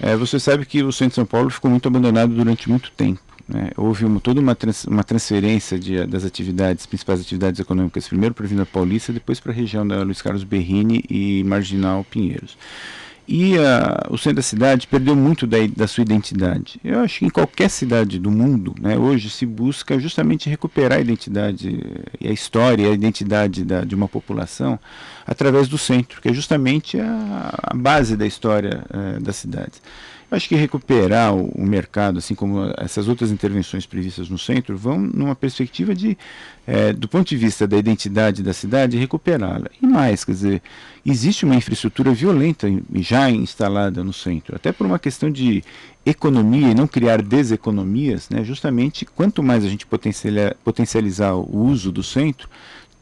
é, você sabe que o centro de São Paulo ficou muito abandonado durante muito tempo. Né? Houve uma, toda uma, trans, uma transferência de, das atividades, principais atividades econômicas, primeiro para a Vila Paulista, depois para a região da Luiz Carlos Berrini e Marginal Pinheiros. E a, o centro da cidade perdeu muito da, da, sua identidade. Eu acho que em qualquer cidade do mundo, né, hoje se busca justamente recuperar a identidade e a história a identidade da, de uma população através do centro, que é justamente a, a base da história é, das cidades. Acho que recuperar o, o, mercado, assim como essas outras intervenções previstas no centro, vão numa perspectiva de, é, do ponto de vista da identidade da cidade, recuperá-la. E mais, quer dizer, existe uma infraestrutura violenta já instalada no centro, até por uma questão de economia e não criar deseconomias, né? justamente quanto mais a gente potencializar o uso do centro,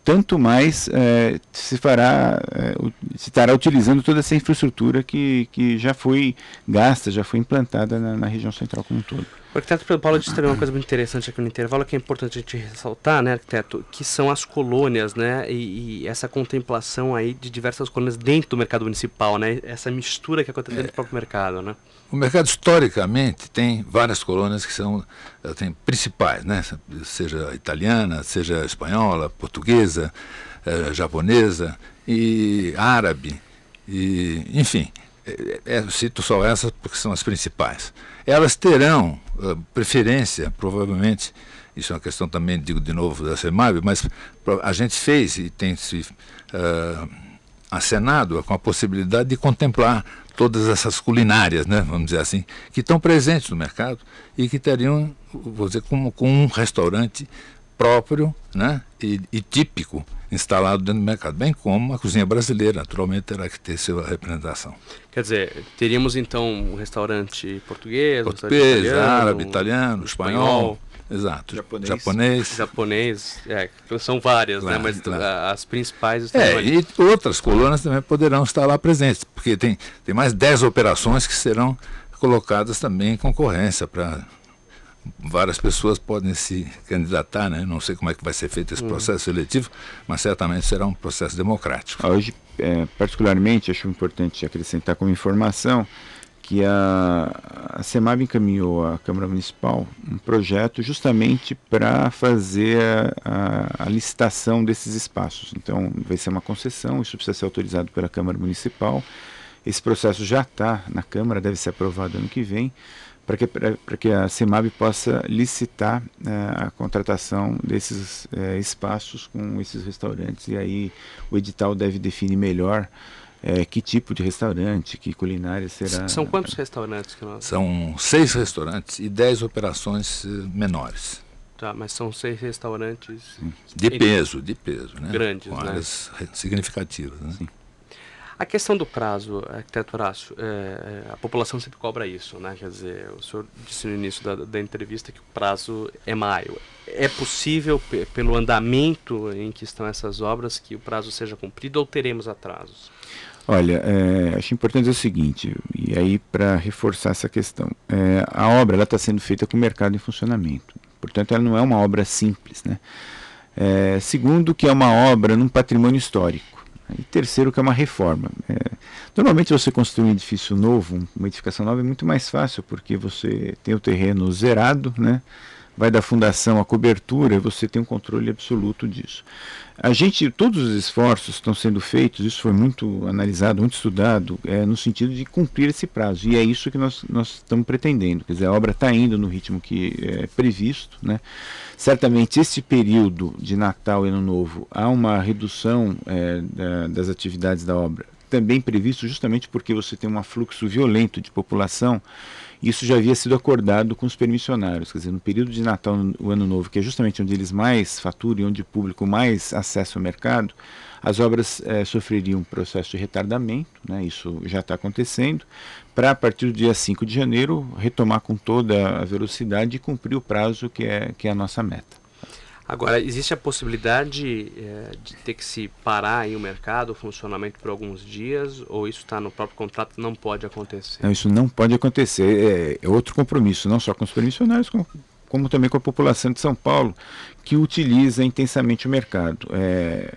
tanto mais é, se fará, é, se estará utilizando toda essa infraestrutura que, que já foi gasta, já foi implantada na, na região central como um todo. O arquiteto Pedro Paulo disse também uma coisa muito interessante aqui no intervalo, que é importante a gente ressaltar, né, arquiteto, que são as colônias, né, e, e essa contemplação aí de diversas colônias dentro do mercado municipal, né, essa mistura que acontece dentro do próprio mercado, né. O mercado historicamente tem várias colônias que são eh, tem principais, né? seja italiana, seja espanhola, portuguesa, eh, japonesa e árabe, e, enfim, é, é, cito só essas porque são as principais. Elas terão preferência, provavelmente, isso é uma questão também, digo de novo, da CEMAB, mas a gente fez e tem se uh, acenado com a possibilidade de contemplar todas essas culinárias, né, vamos dizer assim, que estão presentes no mercado e que teriam, vou dizer, como com um restaurante próprio né, e, e típico instalado dentro do mercado, bem como a cozinha brasileira, naturalmente terá que ter sua representação. Quer dizer, teríamos então um restaurante português, português, um italiano, árabe, italiano, espanhol, espanhol Exato. Japonês. Japonês. Japonês, é, são várias, né? Claro, Mas claro. a- as principais estão É, ali. e outras colunas também poderão estar lá presentes, porque tem, tem mais 10 operações que serão colocadas também em concorrência para várias pessoas podem se candidatar, né? Não sei como é que vai ser feito esse processo seletivo, mas certamente será um processo democrático. Hoje, é, particularmente, acho importante acrescentar como informação que a, a CEMAB encaminhou à Câmara Municipal um projeto justamente para fazer a, a- a licitação desses espaços. Então, vai ser uma concessão, isso precisa ser autorizado pela Câmara Municipal. Esse processo já está na Câmara, deve ser aprovado ano que vem, para que, pra que a CEMAB possa licitar eh, a contratação desses eh, espaços com esses restaurantes. E aí o edital deve definir melhor eh, que tipo de restaurante, que culinária será. São quantos restaurantes que nós. São seis restaurantes e 10 operações menores. Tá, mas são seis restaurantes. De peso, de peso, né? Grandes, Com né? áreas re- significativas. Né? A questão do prazo, arquiteto Horácio, é, é, a população sempre cobra isso, né? Quer dizer, o senhor disse no início da, da entrevista que o prazo é maio. É possível, pe- pelo andamento em que estão essas obras, que o prazo seja cumprido ou teremos atrasos? Olha, é, acho importante dizer o seguinte, e aí para reforçar essa questão, é, a obra está sendo feita com o mercado em funcionamento, portanto ela não é uma obra simples. Né? É, segundo, que é uma obra num patrimônio histórico. E terceiro, que é uma reforma. É, normalmente você construir um edifício novo, uma edificação nova, é muito mais fácil, porque você tem o terreno zerado, né? Vai da fundação à cobertura, você tem um controle absoluto disso. A gente, todos os esforços estão sendo feitos, isso foi muito analisado, muito estudado, é, no sentido de cumprir esse prazo. E é isso que nós, nós estamos pretendendo. Quer dizer, a obra está indo no ritmo que é previsto. Né? Certamente, esse período de Natal e Ano Novo, há uma redução é, da- das atividades da obra, também previsto justamente porque você tem um afluxo violento de população isso já havia sido acordado com os permissionários, quer dizer, no período de Natal, o Ano Novo, que é justamente onde eles mais faturam e onde o público mais acessa o mercado, as obras eh, sofreriam um processo de retardamento, né, isso já está acontecendo, para a partir do dia 5 de janeiro retomar com toda a velocidade e cumprir o prazo que é, que é a nossa meta. Agora, existe a possibilidade eh, de ter que se parar o mercado, o funcionamento por alguns dias, ou isso está no próprio contrato não pode acontecer? Não, isso não pode acontecer. É, é outro compromisso, não só com os permissionários, como, como também com a população de São Paulo, que utiliza intensamente o mercado. É,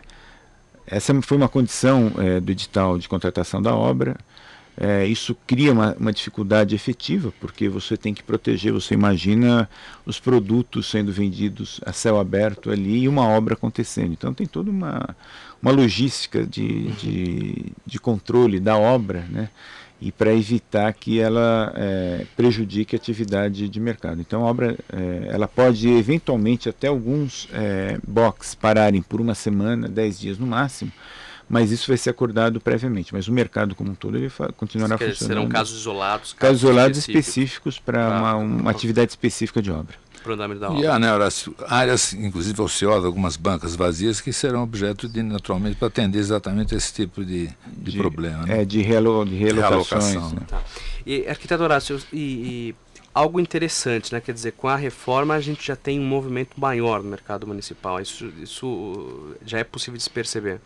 essa foi uma condição é, do edital de contratação da obra. É, isso cria uma, uma dificuldade efetiva, porque você tem que proteger, você imagina os produtos sendo vendidos a céu aberto ali e uma obra acontecendo. Então tem toda uma, uma logística de, de, de controle da obra, né? e para evitar que ela é, prejudique a atividade de mercado. Então a obra é, ela pode eventualmente até alguns é, box pararem por uma semana, dez dias no máximo, mas isso vai ser acordado previamente. Mas o mercado como um todo ele continuará dizer, funcionando. Serão casos isolados, casos isolados específicos específicos para uma, uma atividade específica de obra. para o andamento da E obra. há, né, Horácio, áreas, inclusive ociosas, algumas bancas vazias, que serão objeto de, naturalmente, para atender exatamente esse tipo de, de, problema. Né? É, de, realo, de realocações. Realocação, né? né? Tá. E, arquiteto Horácio, e, e algo interessante, né? Quer dizer, com a reforma a gente já tem um movimento maior no mercado municipal. Isso, isso já é possível de se perceber.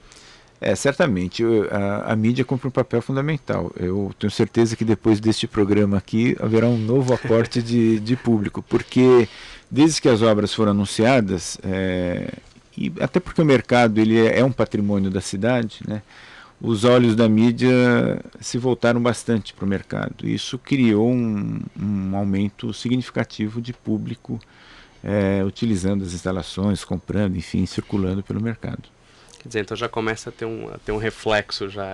É, certamente. A, a mídia cumpre um papel fundamental. Eu tenho certeza que depois deste programa aqui haverá um novo aporte de, de público, porque desde que as obras foram anunciadas, é, e até porque o mercado ele é, é um patrimônio da cidade, né, os olhos da mídia se voltaram bastante para o mercado. Isso criou um, um aumento significativo de público é, utilizando as instalações, comprando, enfim, circulando pelo mercado. Quer dizer, então já começa a ter um, a ter um reflexo já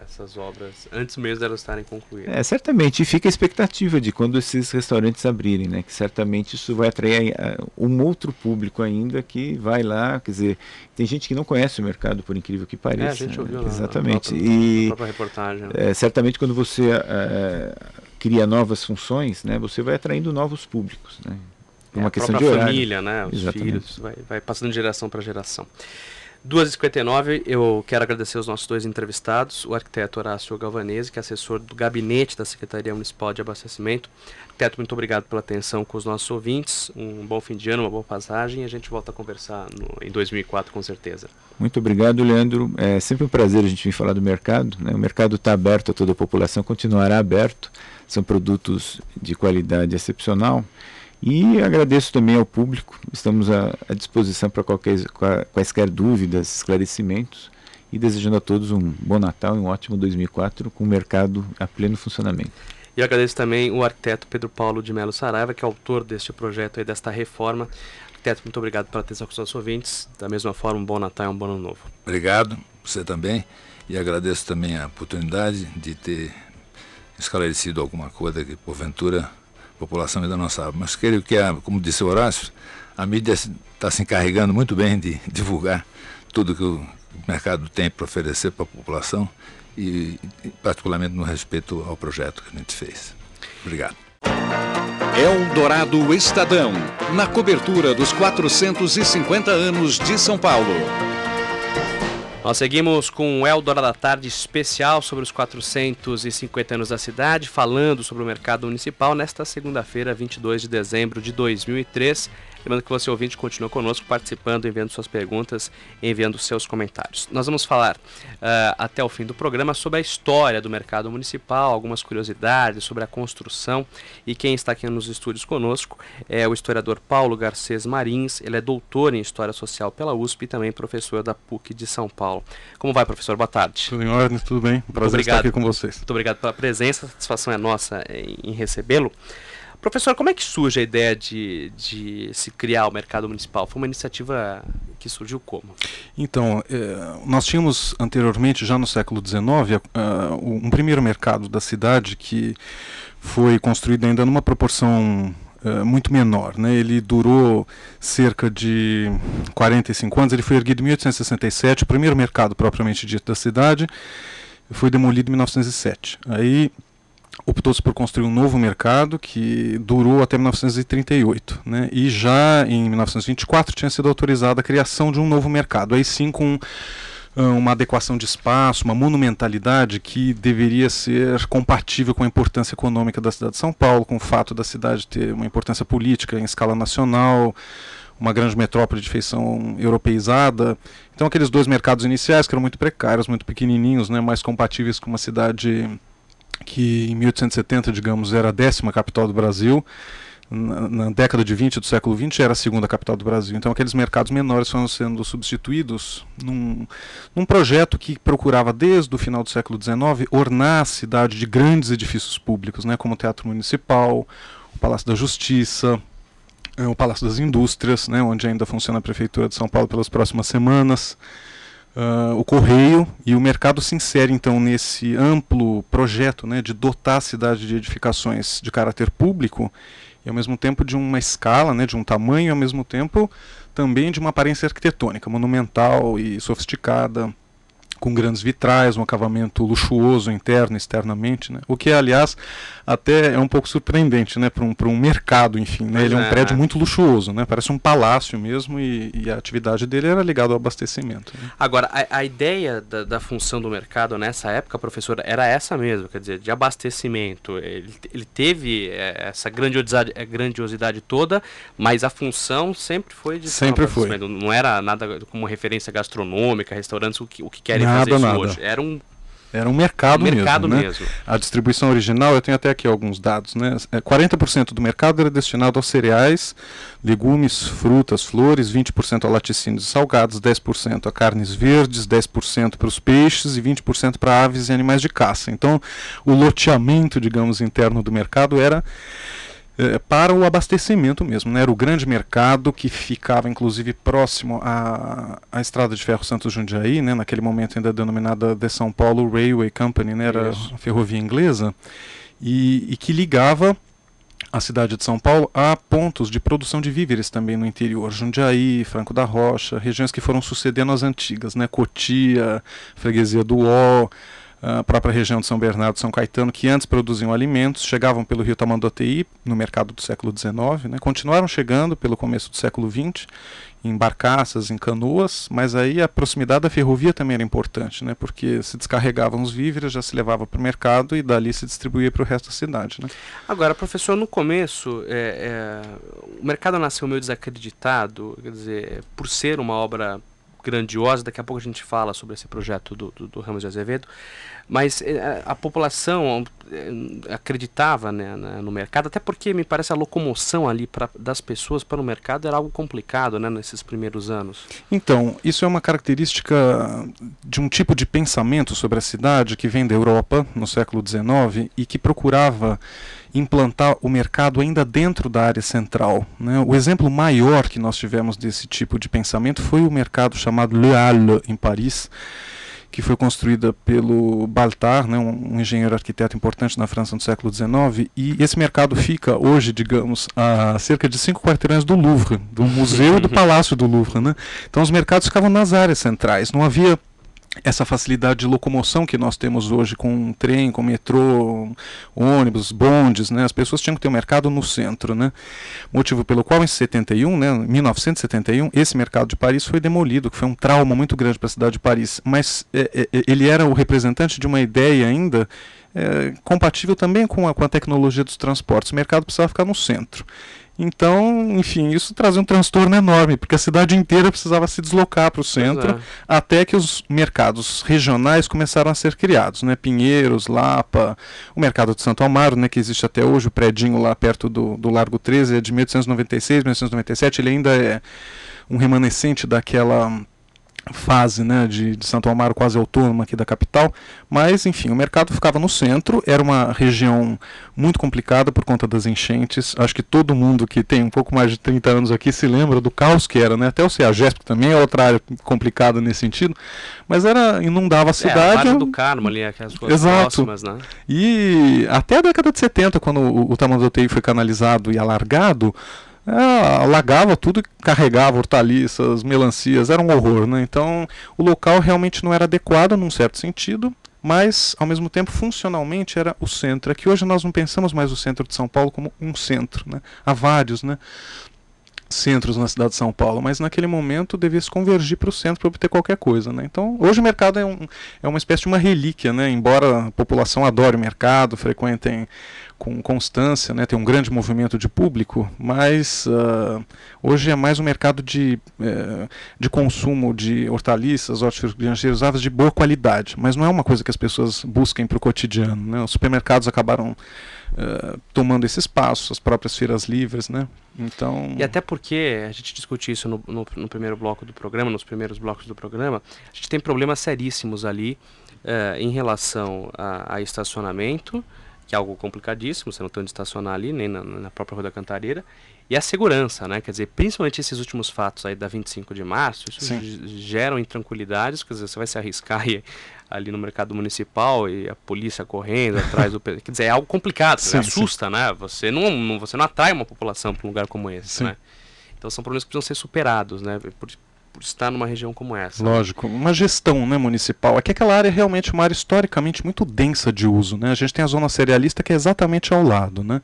essas obras, antes mesmo delas estarem concluídas. É, certamente, e fica a expectativa de quando esses restaurantes abrirem, né? Que certamente isso vai atrair uh, um outro público ainda que vai lá, quer dizer, tem gente que não conhece o mercado, por incrível que pareça. É, a gente ouviu né? na- Exatamente. Na própria, e na própria reportagem. né? é, certamente quando você uh, cria novas funções, né? Você vai atraindo novos públicos, né? Por É, uma a questão de horário. família, né? Os Exatamente. filhos, vai, vai passando de geração para geração. 2h59, eu quero agradecer os nossos dois entrevistados, o arquiteto Horácio Galvanese, que é assessor do gabinete da Secretaria Municipal de Abastecimento. Arquiteto, muito obrigado pela atenção com os nossos ouvintes. Um bom fim de ano, uma boa passagem e a gente volta a conversar no, em 2004 com certeza. Muito obrigado, Leandro. É sempre um prazer a gente vir falar do mercado. Né? O mercado está aberto a toda a população, continuará aberto. São produtos de qualidade excepcional. E agradeço também ao público, estamos à, à disposição para qualquer, quaisquer dúvidas, esclarecimentos e desejando a todos um bom Natal e um ótimo 2004 com o mercado a pleno funcionamento. E agradeço também o arquiteto Pedro Paulo de Melo Saraiva, que é autor deste projeto e desta reforma. Arquiteto, muito obrigado pela atenção com os nossos ouvintes. Da mesma forma, um bom Natal e um bom ano novo. Obrigado, você também. E agradeço também a oportunidade de ter esclarecido alguma coisa que, porventura, população ainda não sabe. Mas creio que, a, como disse o Horácio, a mídia está se encarregando muito bem de divulgar tudo que o mercado tem para oferecer para a população e, particularmente no respeito ao projeto que a gente fez. Obrigado. Eldorado Estadão, na cobertura dos 450 anos de São Paulo. Nós seguimos com o Eldora da Tarde especial sobre os 450 anos da cidade, falando sobre o mercado municipal nesta segunda-feira, 22 de dezembro de 2003. Lembrando que você ouvinte continua conosco, participando, enviando suas perguntas, enviando seus comentários. Nós vamos falar uh, até o fim do programa sobre a história do mercado municipal, algumas curiosidades sobre a construção. E quem está aqui nos estúdios conosco é o historiador Paulo Garcês Marins. Ele é doutor em História Social pela USP e também professor da PUC de São Paulo. Como vai, professor? Boa tarde. Tudo em ordem, tudo bem. Prazer estar aqui com vocês. Muito obrigado pela presença, a satisfação é nossa em recebê-lo. Professor, como é que surge a ideia de, de se criar o mercado municipal? Foi uma iniciativa que surgiu como? Então, é, nós tínhamos anteriormente, já no século XIX, um primeiro mercado da cidade que foi construído ainda numa proporção uh, muito menor. Né? Ele durou cerca de 45 anos, ele foi erguido em 1867, o primeiro mercado propriamente dito da cidade foi demolido em 1907. Aí optou-se por construir um novo mercado que durou até 1938, né? E já em 1924 tinha sido autorizada a criação de um novo mercado, aí sim com ah, uma adequação de espaço, uma monumentalidade que deveria ser compatível com a importância econômica da cidade de São Paulo, com o fato da cidade ter uma importância política em escala nacional, uma grande metrópole de feição europeizada. Então aqueles dois mercados iniciais que eram muito precários, muito pequenininhos, né, mais compatíveis com uma cidade que em 1870, digamos, era a décima capital do Brasil, na, na, década de 20 do século 20 era a segunda capital do Brasil. Então aqueles mercados menores foram sendo substituídos num, num projeto que procurava desde o final do século XIX ornar a cidade de grandes edifícios públicos, né, como o Teatro Municipal, o Palácio da Justiça, eh, o Palácio das Indústrias, né, onde ainda funciona a Prefeitura de São Paulo pelas próximas semanas uh, o correio e o mercado se insere então nesse amplo projeto né, de dotar a cidade de edificações de caráter público e ao mesmo tempo de uma escala, né, de um tamanho e ao mesmo tempo também de uma aparência arquitetônica monumental e sofisticada com grandes vitrais, um acabamento luxuoso interno e externamente, né? o que aliás até é um pouco surpreendente né? para um, um mercado, enfim. Né? Ele é um é, prédio muito luxuoso, né? parece um palácio mesmo e, e a atividade dele era ligada ao abastecimento. Né? Agora, a, a ideia da, da, função do mercado nessa época, professora, era essa mesmo, quer dizer, de abastecimento. Ele, ele teve é, essa grandiosidade, é, grandiosidade toda, mas a função sempre foi de sempre foi. Não era nada como referência gastronômica, restaurantes, o que, o que querem nada, fazer isso nada. hoje. Era um era um mercado, mercado mesmo, né? mesmo. A distribuição original, eu tenho até aqui alguns dados, né? 40% é, do mercado era destinado aos cereais, legumes, frutas, flores, 20% a laticínios e salgados, 10% a carnes verdes, 10% para os peixes e 20% para aves e animais de caça. Então, o loteamento, digamos, interno do mercado era é, para o abastecimento mesmo. Né? Era o grande mercado que ficava, inclusive, próximo à, à Estrada de Ferro Santos Jundiaí, né? naquele momento ainda denominada de São Paulo Railway Company, né? era Isso. a ferrovia inglesa, e, e que ligava a cidade de São Paulo a pontos de produção de víveres também no interior, Jundiaí, Franco da Rocha, regiões que foram sucedendo as antigas, né, Cotia, Freguesia do Ó, a própria região de São Bernardo e São Caetano, que antes produziam alimentos, chegavam pelo rio Tamanduateí, no mercado do século XIX, né, continuaram chegando pelo começo do século XX, em barcaças, em canoas, mas aí a proximidade da ferrovia também era importante, né, porque se descarregavam os víveres, já se levava para o mercado e dali se distribuía para o resto da cidade. Né. Agora, professor, no começo, é, é, o mercado nasceu meio desacreditado, quer dizer, por ser uma obra grandiosa, daqui a pouco a gente fala sobre esse projeto do, do, do Ramos de Azevedo, mas eh, a, a população eh, acreditava né, no mercado, até porque me parece a locomoção ali pra, das pessoas para o mercado era algo complicado né, nesses primeiros anos. Então, isso é uma característica de um tipo de pensamento sobre a cidade que vem da Europa no século XIX e que procurava implantar o mercado ainda dentro da área central. Né? O exemplo maior que nós tivemos desse tipo de pensamento foi o mercado chamado Le Halle, em Paris, que foi construída pelo Baltar, né, um, um, engenheiro arquiteto importante na França no século XIX, e esse mercado fica hoje, digamos, a cerca de cinco quarteirões do Louvre, do museu e do palácio do Louvre. Né? Então os mercados ficavam nas áreas centrais, não havia essa facilidade de locomoção que nós temos hoje com trem, com metrô, ônibus, bondes, né? As pessoas tinham que ter um mercado no centro, né? Motivo pelo qual em 71, né, 1971, esse mercado de Paris foi demolido, que foi um trauma muito grande para a cidade de Paris, mas é, é, ele era o representante de uma ideia ainda é, compatível também com a, com a tecnologia dos transportes. O mercado precisava ficar no centro. Então, enfim, isso trazia um transtorno enorme, porque a cidade inteira precisava se deslocar para o centro, é. até que os mercados regionais começaram a ser criados, né? Pinheiros, Lapa, o mercado de Santo Amaro, né, que existe até hoje, o predinho lá perto do, do Largo 13, é de 1896, 1897, ele ainda é um remanescente daquela fase né, de, de Santo Amaro quase autônoma aqui da capital, mas enfim, o mercado ficava no centro, era uma região muito complicada por conta das enchentes, acho que todo mundo que tem um pouco mais de 30 anos aqui se lembra do caos que era, né? até o CEAGESP também é outra área complicada nesse sentido, mas era inundava a cidade... É, a do Carmo ali, aquelas coisas Exato. próximas, né? E até a década de 70, quando o, o Tamanduateí foi canalizado e alargado, é, alagava tudo carregava hortaliças, melancias, era um horror, né? Então o local realmente não era adequado num certo sentido, mas ao mesmo tempo funcionalmente era o centro. Aqui hoje nós não pensamos mais o centro de São Paulo como um centro, né? Há vários, né? Centros na cidade de São Paulo, mas naquele momento devia se convergir para o centro para obter qualquer coisa. Né? Então, hoje o mercado é, um, é uma espécie de uma relíquia, né? embora a população adore o mercado, frequentem com constância, né, tem um grande movimento de público, mas uh, hoje é mais um mercado de, uh, de consumo de hortaliças, hortifrutigranjeiros, aves de boa qualidade, mas não é uma coisa que as pessoas busquem para o cotidiano. Né? Os supermercados acabaram uh, tomando esse espaço, as próprias feiras livres, né? Então... E até porque, a gente discute isso no, no, no primeiro bloco do programa, nos primeiros blocos do programa, a gente tem problemas seríssimos ali uh, em relação a, a estacionamento, que é algo complicadíssimo, você não tem onde estacionar ali, nem na, na, própria Rua da Cantareira, e a segurança, né? Quer dizer, principalmente esses últimos fatos aí da 25 de março, isso geram intranquilidades, quer dizer, você vai se arriscar e, ali no mercado municipal e a polícia correndo atrás do... quer dizer, é algo complicado, sim, assusta, sim. né? Você não, não, você não atrai uma população para um lugar como esse, sim. né? Então são problemas que precisam ser superados, né? Por, por estar numa região como essa. Lógico, uma gestão né, municipal. Aqui aquela área é realmente uma área historicamente muito densa de uso. Né? A gente tem a zona cerealista que é exatamente ao lado. Né?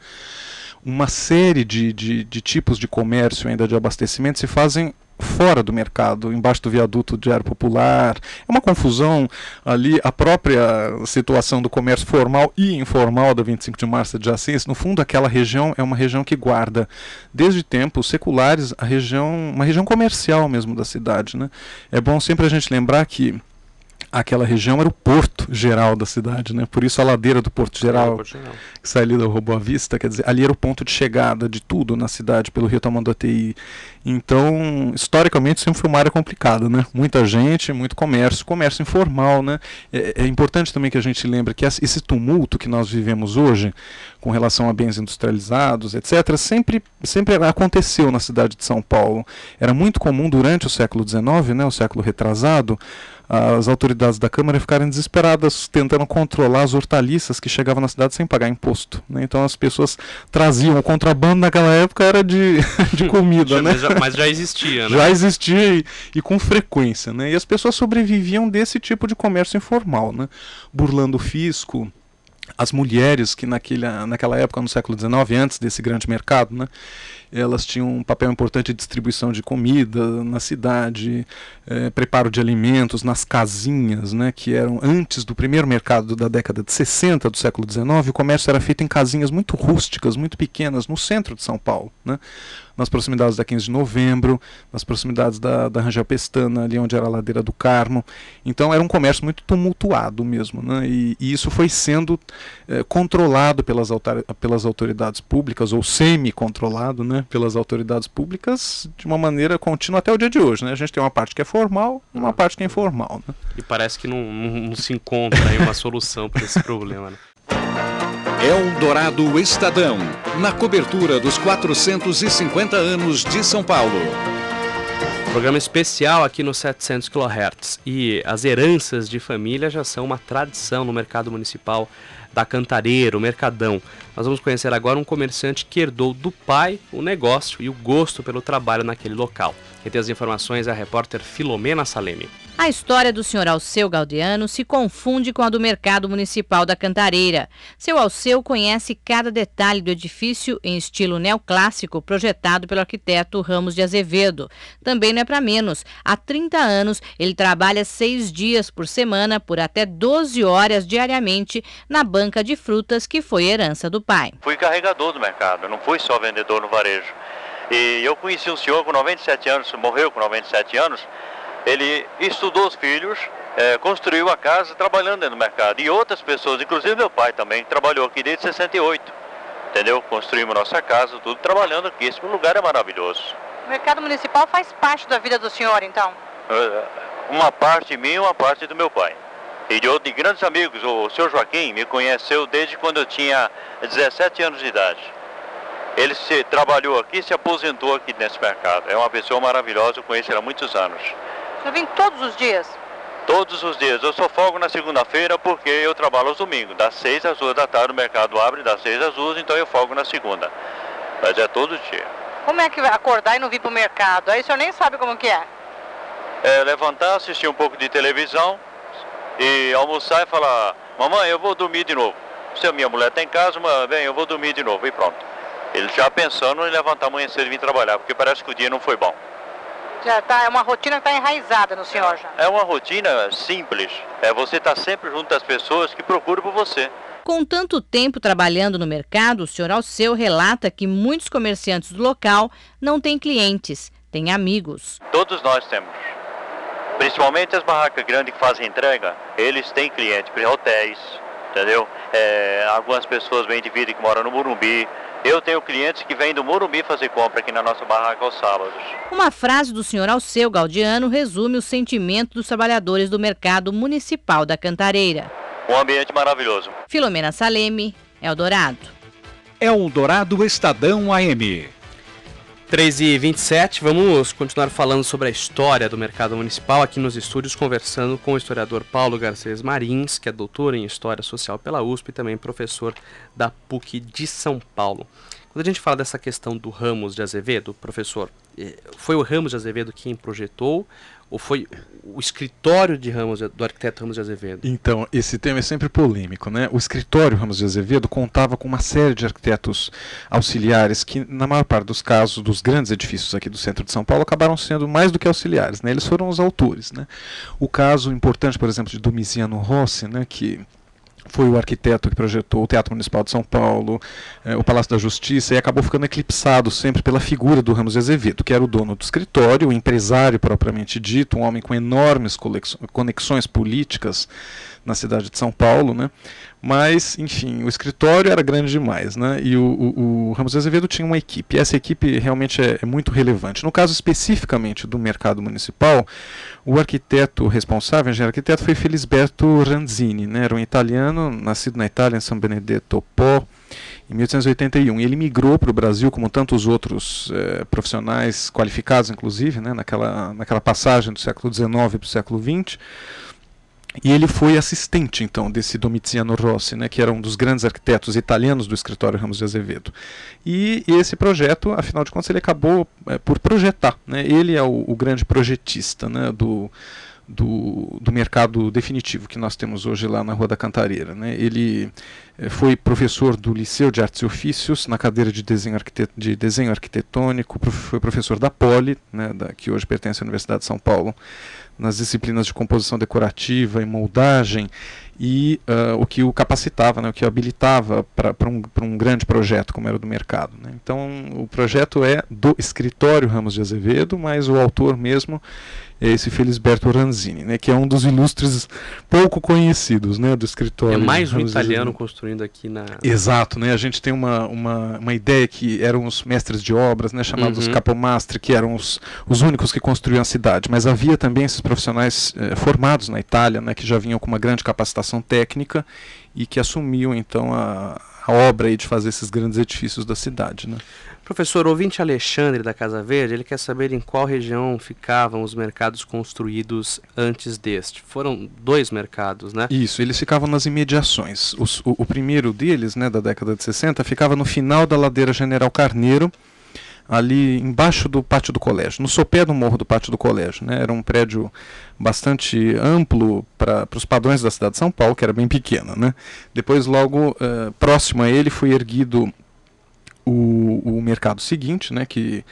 Uma série de, de, de tipos de comércio ainda de abastecimento se fazem fora do mercado, embaixo do viaduto de área popular. É uma confusão ali, a própria situação do comércio formal e informal da 25 de março de Assis. No fundo, aquela região é uma região que guarda, desde tempos seculares, a região, uma região comercial mesmo da cidade. Né? É bom sempre a gente lembrar que aquela região era o porto geral da cidade, né? Por isso a ladeira do Porto Geral, que sai ali da Rua Boa Vista, quer dizer, ali era o ponto de chegada de tudo na cidade pelo Rio Tamanduateí. Então, historicamente sempre foi uma área complicada, né? Muita gente, muito comércio, comércio informal, né? É, é importante também que a gente lembre que esse tumulto que nós vivemos hoje com relação a bens industrializados, etc., sempre, sempre aconteceu na cidade de São Paulo. Era muito comum durante o século XIX, né, o século retrasado, as autoridades da Câmara ficaram desesperadas tentando controlar as hortaliças que chegavam na cidade sem pagar imposto. Né? Então as pessoas traziam o contrabando naquela época era de, de comida, né? Mas já, existia, né? Já existia e, e, com frequência, né? E as pessoas sobreviviam desse tipo de comércio informal, né? Burlando o fisco, as mulheres que naquele, naquela época, no século XIX, antes desse grande mercado, né, elas tinham um papel importante de distribuição de comida na cidade, é, preparo de alimentos nas casinhas, né, que eram antes do primeiro mercado da década de 60 do século XIX, o comércio era feito em casinhas muito rústicas, muito pequenas, no centro de São Paulo. Né nas proximidades da 15 de novembro, nas proximidades da, da Rangel Pestana, ali onde era a ladeira do Carmo. Então era um comércio muito tumultuado mesmo. Né? E, e isso foi sendo eh, controlado pelas, pelas autoridades públicas, ou semi-controlado né, pelas autoridades públicas, de uma maneira contínua até o dia de hoje. Né? A gente tem uma parte que é formal e uma parte que é informal. Né? E parece que não, não, não se encontra uma solução para esse problema. Né? Eldorado Estadão, na cobertura dos 450 anos de São Paulo. Programa especial aqui no 700 kHz. E as heranças de família já são uma tradição no mercado municipal da Cantareira, o Mercadão. Nós vamos conhecer agora um comerciante que herdou do pai o negócio e o gosto pelo trabalho naquele local. Quem tem as informações é a repórter Filomena Salemi. A história do senhor Alceu Galdeano se confunde com a do Mercado Municipal da Cantareira. Seu Alceu conhece cada detalhe do edifício em estilo neoclássico projetado pelo arquiteto Ramos de Azevedo. Também não é para menos. Há 30 anos, ele trabalha seis dias por semana por até 12 horas diariamente na banca de frutas que foi herança do pai. Fui carregador do mercado, não fui só vendedor no varejo. E eu conheci um senhor com 97 anos, morreu com 97 anos, ele estudou os filhos, é, construiu a casa trabalhando dentro do mercado. E outras pessoas, inclusive meu pai também, que trabalhou aqui desde 68. Entendeu? Construímos nossa casa, tudo trabalhando aqui. Esse lugar é maravilhoso. O mercado municipal faz parte da vida do senhor, então? É, uma parte minha e uma parte do meu pai. E de, outros grandes amigos, o senhor Joaquim me conheceu desde quando eu tinha 17 anos de idade. Ele se trabalhou aqui, se aposentou aqui nesse mercado. É uma pessoa maravilhosa, eu conheço ele há muitos anos. Você vem todos os dias? Todos os dias. Eu só folgo na segunda-feira porque eu trabalho aos domingos. Das 6 às 2 da tarde o mercado abre, das 6 às 2, então eu folgo na segunda. Mas é todo dia. Como é que vai acordar e não vir para o mercado? Aí o senhor nem sabe como que é. É levantar, assistir um pouco de televisão e almoçar e falar, mamãe, eu vou dormir de novo. Se a minha mulher está em casa, bem, eu vou dormir de novo e pronto. Ele já pensando em levantar amanhã cedo e vir trabalhar, porque parece que o dia não foi bom. Já tá, é uma rotina que está enraizada no senhor já. É uma rotina simples. É você estar tá sempre junto das pessoas que procuram por você. Com tanto tempo trabalhando no mercado, o senhor Alceu relata que muitos comerciantes do local não têm clientes, têm amigos. Todos nós temos. Principalmente as barracas grandes que fazem entrega, eles têm clientes, hotéis, entendeu? É, algumas pessoas vêm de vida que moram no Morumbi, eu tenho clientes que vêm do Morumbi fazer compra aqui na nossa barraca aos sábados. Uma frase do senhor Alceu Galdiano resume o sentimento dos trabalhadores do mercado municipal da Cantareira. Um ambiente maravilhoso. Filomena Saleme, Eldorado. Eldorado Estadão AM. 3 e 27 vamos continuar falando sobre a história do mercado municipal aqui nos estúdios, conversando com o historiador Paulo Garcês Marins, que é doutor em História Social pela USP e também professor da PUC de São Paulo. Quando a gente fala dessa questão do Ramos de Azevedo, professor, eh, foi o Ramos de Azevedo quem projetou ou foi o escritório de Ramos, do arquiteto Ramos de Azevedo? Então, esse tema é sempre polêmico, né? O escritório Ramos de Azevedo contava com uma série de arquitetos auxiliares que, na maior parte dos casos, dos grandes edifícios aqui do centro de São Paulo, acabaram sendo mais do que auxiliares, né? Eles foram os autores, né? O caso importante, por exemplo, de Domiciano Rossi, né? Que foi o arquiteto que projetou o Teatro Municipal de São Paulo, eh, o Palácio da Justiça, e acabou ficando eclipsado sempre pela figura do Ramos Azevedo, que era o dono do escritório, o empresário propriamente dito, um homem com enormes conexões políticas na cidade de São Paulo, né? Mas, enfim, o escritório era grande demais, né? E o, o, o Ramos Azevedo tinha uma equipe. E essa equipe realmente é, é, muito relevante. No caso especificamente do mercado municipal, o arquiteto responsável, o engenheiro arquiteto, foi Felisberto Ranzini, né? Era um italiano, nascido na Itália, em São Benedetto Po em 1881. E ele migrou para o Brasil, como tantos outros eh, profissionais qualificados, inclusive, né, naquela, naquela passagem do século XIX para o século XX. E ele foi assistente, então, desse Domitiano Rossi, né, que era um dos grandes arquitetos italianos do escritório Ramos de Azevedo. E, esse projeto, afinal de contas, ele acabou é, por projetar. Né? Ele é o, o grande projetista né, do, do, do mercado definitivo que nós temos hoje lá na Rua da Cantareira. Né? Ele eh, foi professor do Liceu de Artes e Ofícios na cadeira de desenho, de desenho arquitetônico, foi professor da Poli, né, da, que hoje pertence à Universidade de São Paulo, nas disciplinas de composição decorativa e moldagem, e uh, o que o capacitava, né, o que o habilitava para um, um grande projeto como era o do mercado. Né? Então, o projeto é do escritório Ramos de Azevedo, mas o autor mesmo é esse Felisberto Ranzini, né, que é um dos ilustres pouco conhecidos né, do escritório. É mais um italiano construindo aqui na. Exato, né? A gente tem uma, uma, uma ideia que eram os mestres de obras, né, chamados uhum. capomastri, que eram os, os únicos que construíam a cidade. Mas havia também esses profissionais eh, formados na Itália, né, que já vinham com uma grande capacitação técnica e que assumiam então a, a obra aí de fazer esses grandes edifícios da cidade, né? Professor, ouvinte Alexandre da Casa Verde, ele quer saber em qual região ficavam os mercados construídos antes deste. Foram dois mercados, né? Isso, eles ficavam nas imediações. Os, o, o, primeiro deles, né, da década de 60, ficava no final da ladeira General Carneiro, ali embaixo do pátio do colégio, no sopé do morro do pátio do colégio. Né? Era um prédio bastante amplo para os padrões da cidade de São Paulo, que era bem pequena. Né? Depois, logo uh, próximo a ele, foi erguido o, o mercado seguinte, né, que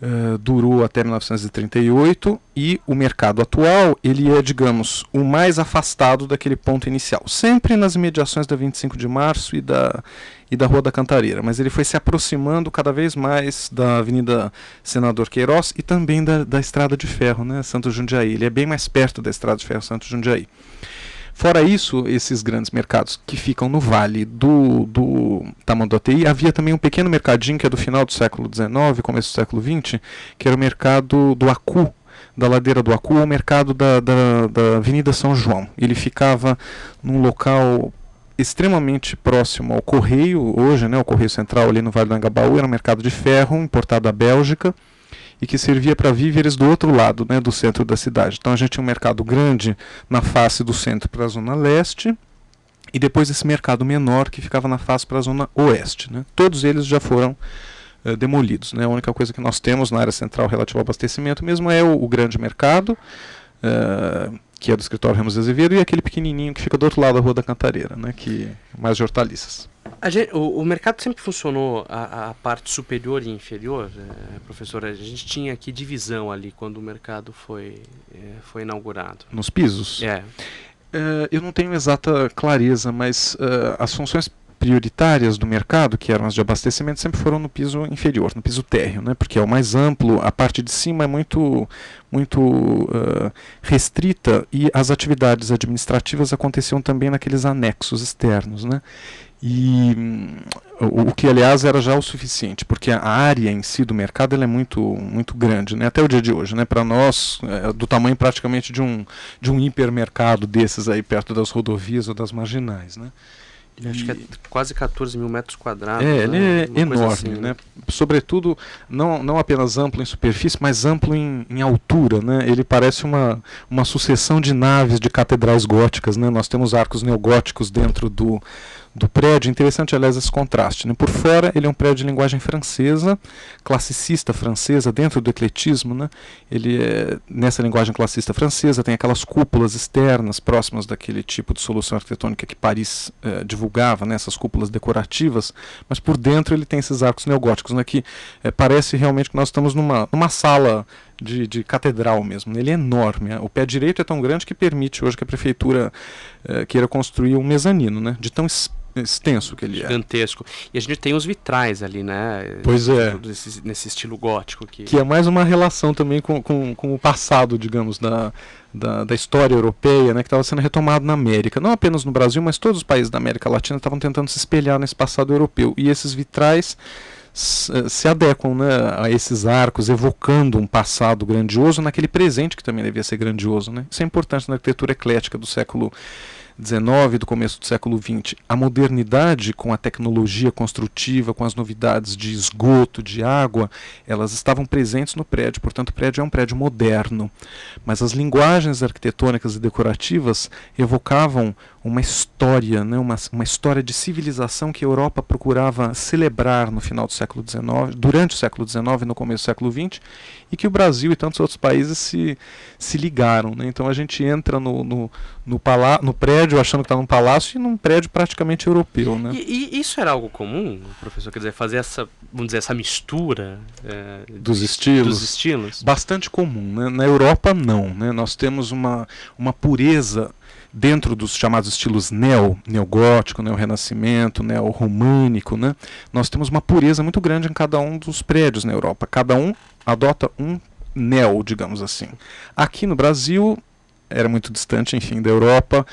uh, durou até 1938, e o mercado atual ele é, digamos, o mais afastado daquele ponto inicial, sempre nas imediações da 25 de março e da, e da Rua da Cantareira, mas ele foi se aproximando cada vez mais da Avenida Senador Queiroz e também da, da Estrada de Ferro, né, Santo Jundiaí. Ele é bem mais perto da Estrada de Ferro Santo Jundiaí. Fora isso, esses grandes mercados que ficam no vale do, do Tamanduateí, havia também um pequeno mercadinho que é do final do século XIX, começo do século XX, que era o mercado do Acu, da ladeira do Acu, o mercado da, da, da Avenida São João. Ele ficava num local extremamente próximo ao Correio, hoje, né, o Correio Central ali no Vale do Angabaú, era um mercado de ferro importado da Bélgica, e que servia para víveres do outro lado, né, do centro da cidade. Então a gente tinha um mercado grande na face do centro para a zona leste e depois esse mercado menor que ficava na face para a zona oeste. Né. Todos eles já foram uh, demolidos. Né. A única coisa que nós temos na área central relativa ao abastecimento mesmo é o, o grande mercado. Uh, que é do escritório Ramos Azevedo, e aquele pequenininho que fica do outro lado da Rua da Cantareira, né, que é mais de hortaliças. Gente, o, o, mercado sempre funcionou a, a parte superior e inferior, é, professor. A gente tinha aqui divisão ali quando o mercado foi, é, foi inaugurado. Nos pisos? É. é eu não tenho exata clareza, mas uh, as funções prioritárias do mercado, que eram as de abastecimento, sempre foram no piso inferior, no piso térreo, né? porque é o mais amplo, a parte de cima é muito, muito uh, restrita e as atividades administrativas aconteciam também naqueles anexos externos. Né? E o, o, que, aliás, era já o suficiente, porque a área em si do mercado é muito, muito grande, né? até o dia de hoje. Né? Para nós, é do tamanho praticamente de um, de um hipermercado desses aí perto das rodovias ou das marginais. Né? E... Acho que é quase 14 mil metros quadrados. É, ele né? é Uma enorme, assim, né? Sobretudo, não, não apenas amplo em superfície, mas amplo em, em altura, né? Ele parece uma, uma sucessão de naves de catedrais góticas, né? Nós temos arcos neogóticos dentro do, do prédio. Interessante, aliás, esse contraste. Né? Por fora, ele é um prédio de linguagem francesa, classicista francesa, dentro do ecletismo. Né? Ele é, nessa linguagem classicista francesa, tem aquelas cúpulas externas próximas daquele tipo de solução arquitetônica que Paris eh, divulgava, né? essas cúpulas decorativas, mas por dentro ele tem esses arcos neogóticos, né? que eh, parece realmente que nós estamos numa, numa sala de, de, catedral mesmo. Ele é enorme. Né? O pé direito é tão grande que permite hoje que a prefeitura eh, queira construir um mezanino, né? de tão extenso que ele é. Gigantesco. E a gente tem os vitrais ali, né? Pois é. Nesse, nesse estilo gótico. Que... que é mais uma relação também com, com, com o passado, digamos, da, da, da, história europeia, né, que estava sendo retomado na América. Não apenas no Brasil, mas todos os países da América Latina estavam tentando se espelhar nesse passado europeu. E esses vitrais se adequam né, a esses arcos, evocando um passado grandioso naquele presente que também devia ser grandioso. Né? Isso é importante na arquitetura eclética do século XIX, do começo do século XX, a modernidade com a tecnologia construtiva, com as novidades de esgoto, de água, elas estavam presentes no prédio, portanto o prédio é um prédio moderno. Mas as linguagens arquitetônicas e decorativas evocavam uma história, né, uma, uma história de civilização que a Europa procurava celebrar no final do século XIX, durante o século XIX e no começo do século XX, e que o Brasil e tantos outros países se, se ligaram. Né? Então a gente entra no, no, no, palá no prédio achando que está num palácio e num prédio praticamente europeu. Né? E, e, isso era algo comum, professor? Quer dizer, fazer essa, vamos dizer, essa mistura é, dos, estilos, dos estilos? Bastante comum. Né? Na Europa, não. Né? Nós temos uma, uma pureza dentro dos chamados estilos neo, neogótico, neo-renascimento, neo-românico, né, nós temos uma pureza muito grande em cada um dos prédios na Europa. Cada um adota um neo, digamos assim. Aqui no Brasil era muito distante, enfim, da Europa.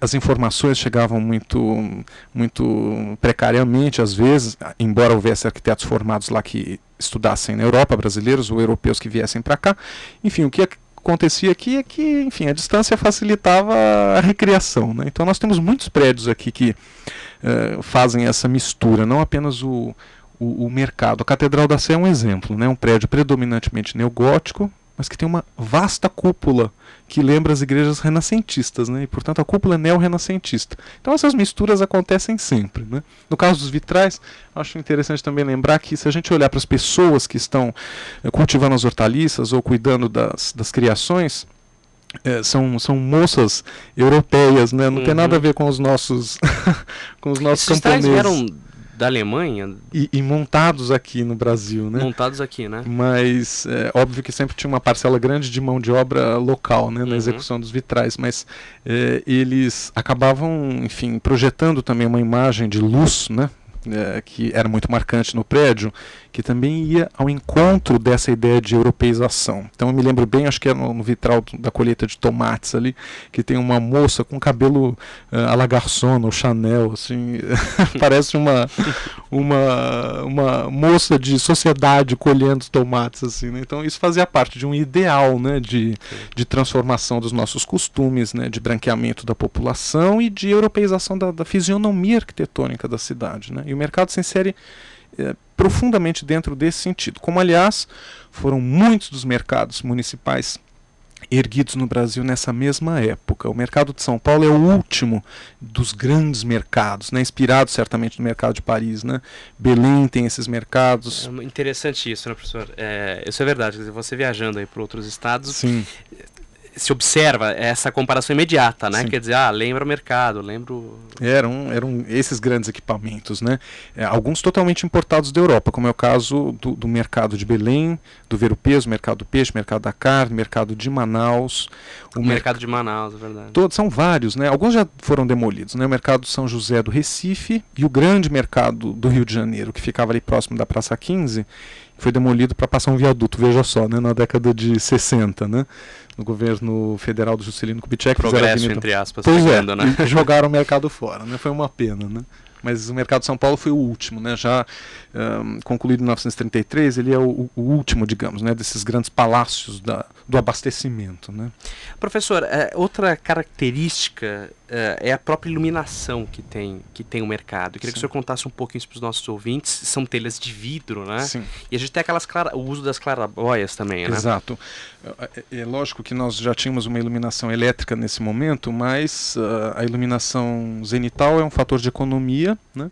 As informações chegavam muito, muito precariamente, às vezes, embora houvesse arquitetos formados lá que estudassem na Europa, brasileiros ou europeus que viessem para cá. Enfim, o que acontecia aqui é que, enfim, a distância facilitava a recriação. Né? Então nós temos muitos prédios aqui que uh, fazem essa mistura, não apenas o, o, o, mercado. A Catedral da Sé é um exemplo, né? um prédio predominantemente neogótico, mas que tem uma vasta cúpula que lembra as igrejas renascentistas, né? e portanto a cúpula é neo-renascentista. Então essas misturas acontecem sempre. Né? No caso dos vitrais, acho interessante também lembrar que se a gente olhar para as pessoas que estão eh, cultivando as hortaliças ou cuidando das, das criações, é, são, são moças europeias, né? Não uhum. tem nada a ver com os nossos com os nossos Esses camponeses. vieram da Alemanha. E, e, montados aqui no Brasil, né? Montados aqui, né? Mas é óbvio que sempre tinha uma parcela grande de mão de obra local, né, na uhum. execução dos vitrais, mas é, eles acabavam, enfim, projetando também uma imagem de luz, né? É, que era muito marcante no prédio, que também ia ao encontro dessa ideia de europeização. Então eu me lembro bem, acho que é no, no vitral da colheita de tomates ali, que tem uma moça com cabelo uh, à la garçon, ou Chanel, assim, parece uma, uma, uma moça de sociedade colhendo tomates, assim, né? Então isso fazia parte de um ideal, né, de, de transformação dos nossos costumes, né, de branqueamento da população e de europeização da, da fisionomia arquitetônica da cidade, né? E o mercado se insere é, profundamente dentro desse sentido. Como, aliás, foram muitos dos mercados municipais erguidos no Brasil nessa mesma época. O mercado de São Paulo é o último dos grandes mercados, né? inspirado certamente no mercado de Paris. Né? Belém tem esses mercados. É interessante isso, né, professor? É, isso é verdade. Você viajando aí para outros estados, Sim se observa essa comparação imediata, né? Sim. Quer dizer, ah, lembra o mercado, lembro. Eram, eram esses grandes equipamentos, né? É, alguns totalmente importados da Europa, como é o caso do, do mercado de Belém, do Ver o Peso, mercado do peixe, mercado da carne, mercado de Manaus. O, o mercado de Manaus, é verdade. Todos, são vários, né? Alguns já foram demolidos, né? O mercado de São José do Recife e o grande mercado do Rio de Janeiro, que ficava ali próximo da Praça 15, foi demolido para passar um viaduto, veja só, né? Na década de 60, né? no governo federal do Juscelino Kubitschek. Progresso, entre aspas, pois pegando, é, né? jogaram o mercado fora, né? Foi uma pena, né? Mas o mercado de São Paulo foi o último, né? Já um, concluído em 1933, ele é o, o, último, digamos, né? Desses grandes palácios da, do abastecimento, né? Professor, é, outra característica é, é a própria iluminação que tem, que tem o mercado. Eu queria Sim. que o senhor contasse um pouquinho isso para os nossos ouvintes. São telhas de vidro, né? Sim. E a gente tem aquelas clara, o uso das clarabóias também, né? Exato. É, é, lógico que nós já tínhamos uma iluminação elétrica nesse momento, mas uh, a iluminação zenital é um fator de economia, né?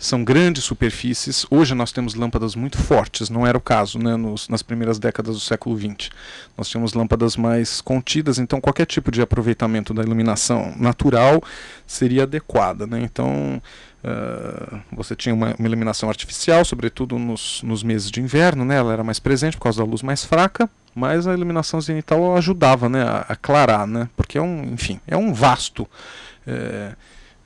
são grandes superfícies. Hoje nós temos lâmpadas muito fortes, não era o caso né, nos, nas primeiras décadas do século XX. Nós tínhamos lâmpadas mais contidas, então qualquer tipo de aproveitamento da iluminação natural seria adequada. Né? Então uh, você tinha uma, uma, iluminação artificial, sobretudo nos, nos meses de inverno, né? ela era mais presente por causa da luz mais fraca, mas a iluminação zenital ajudava né, a, aclarar, né? porque é um, enfim, é um vasto. Eh,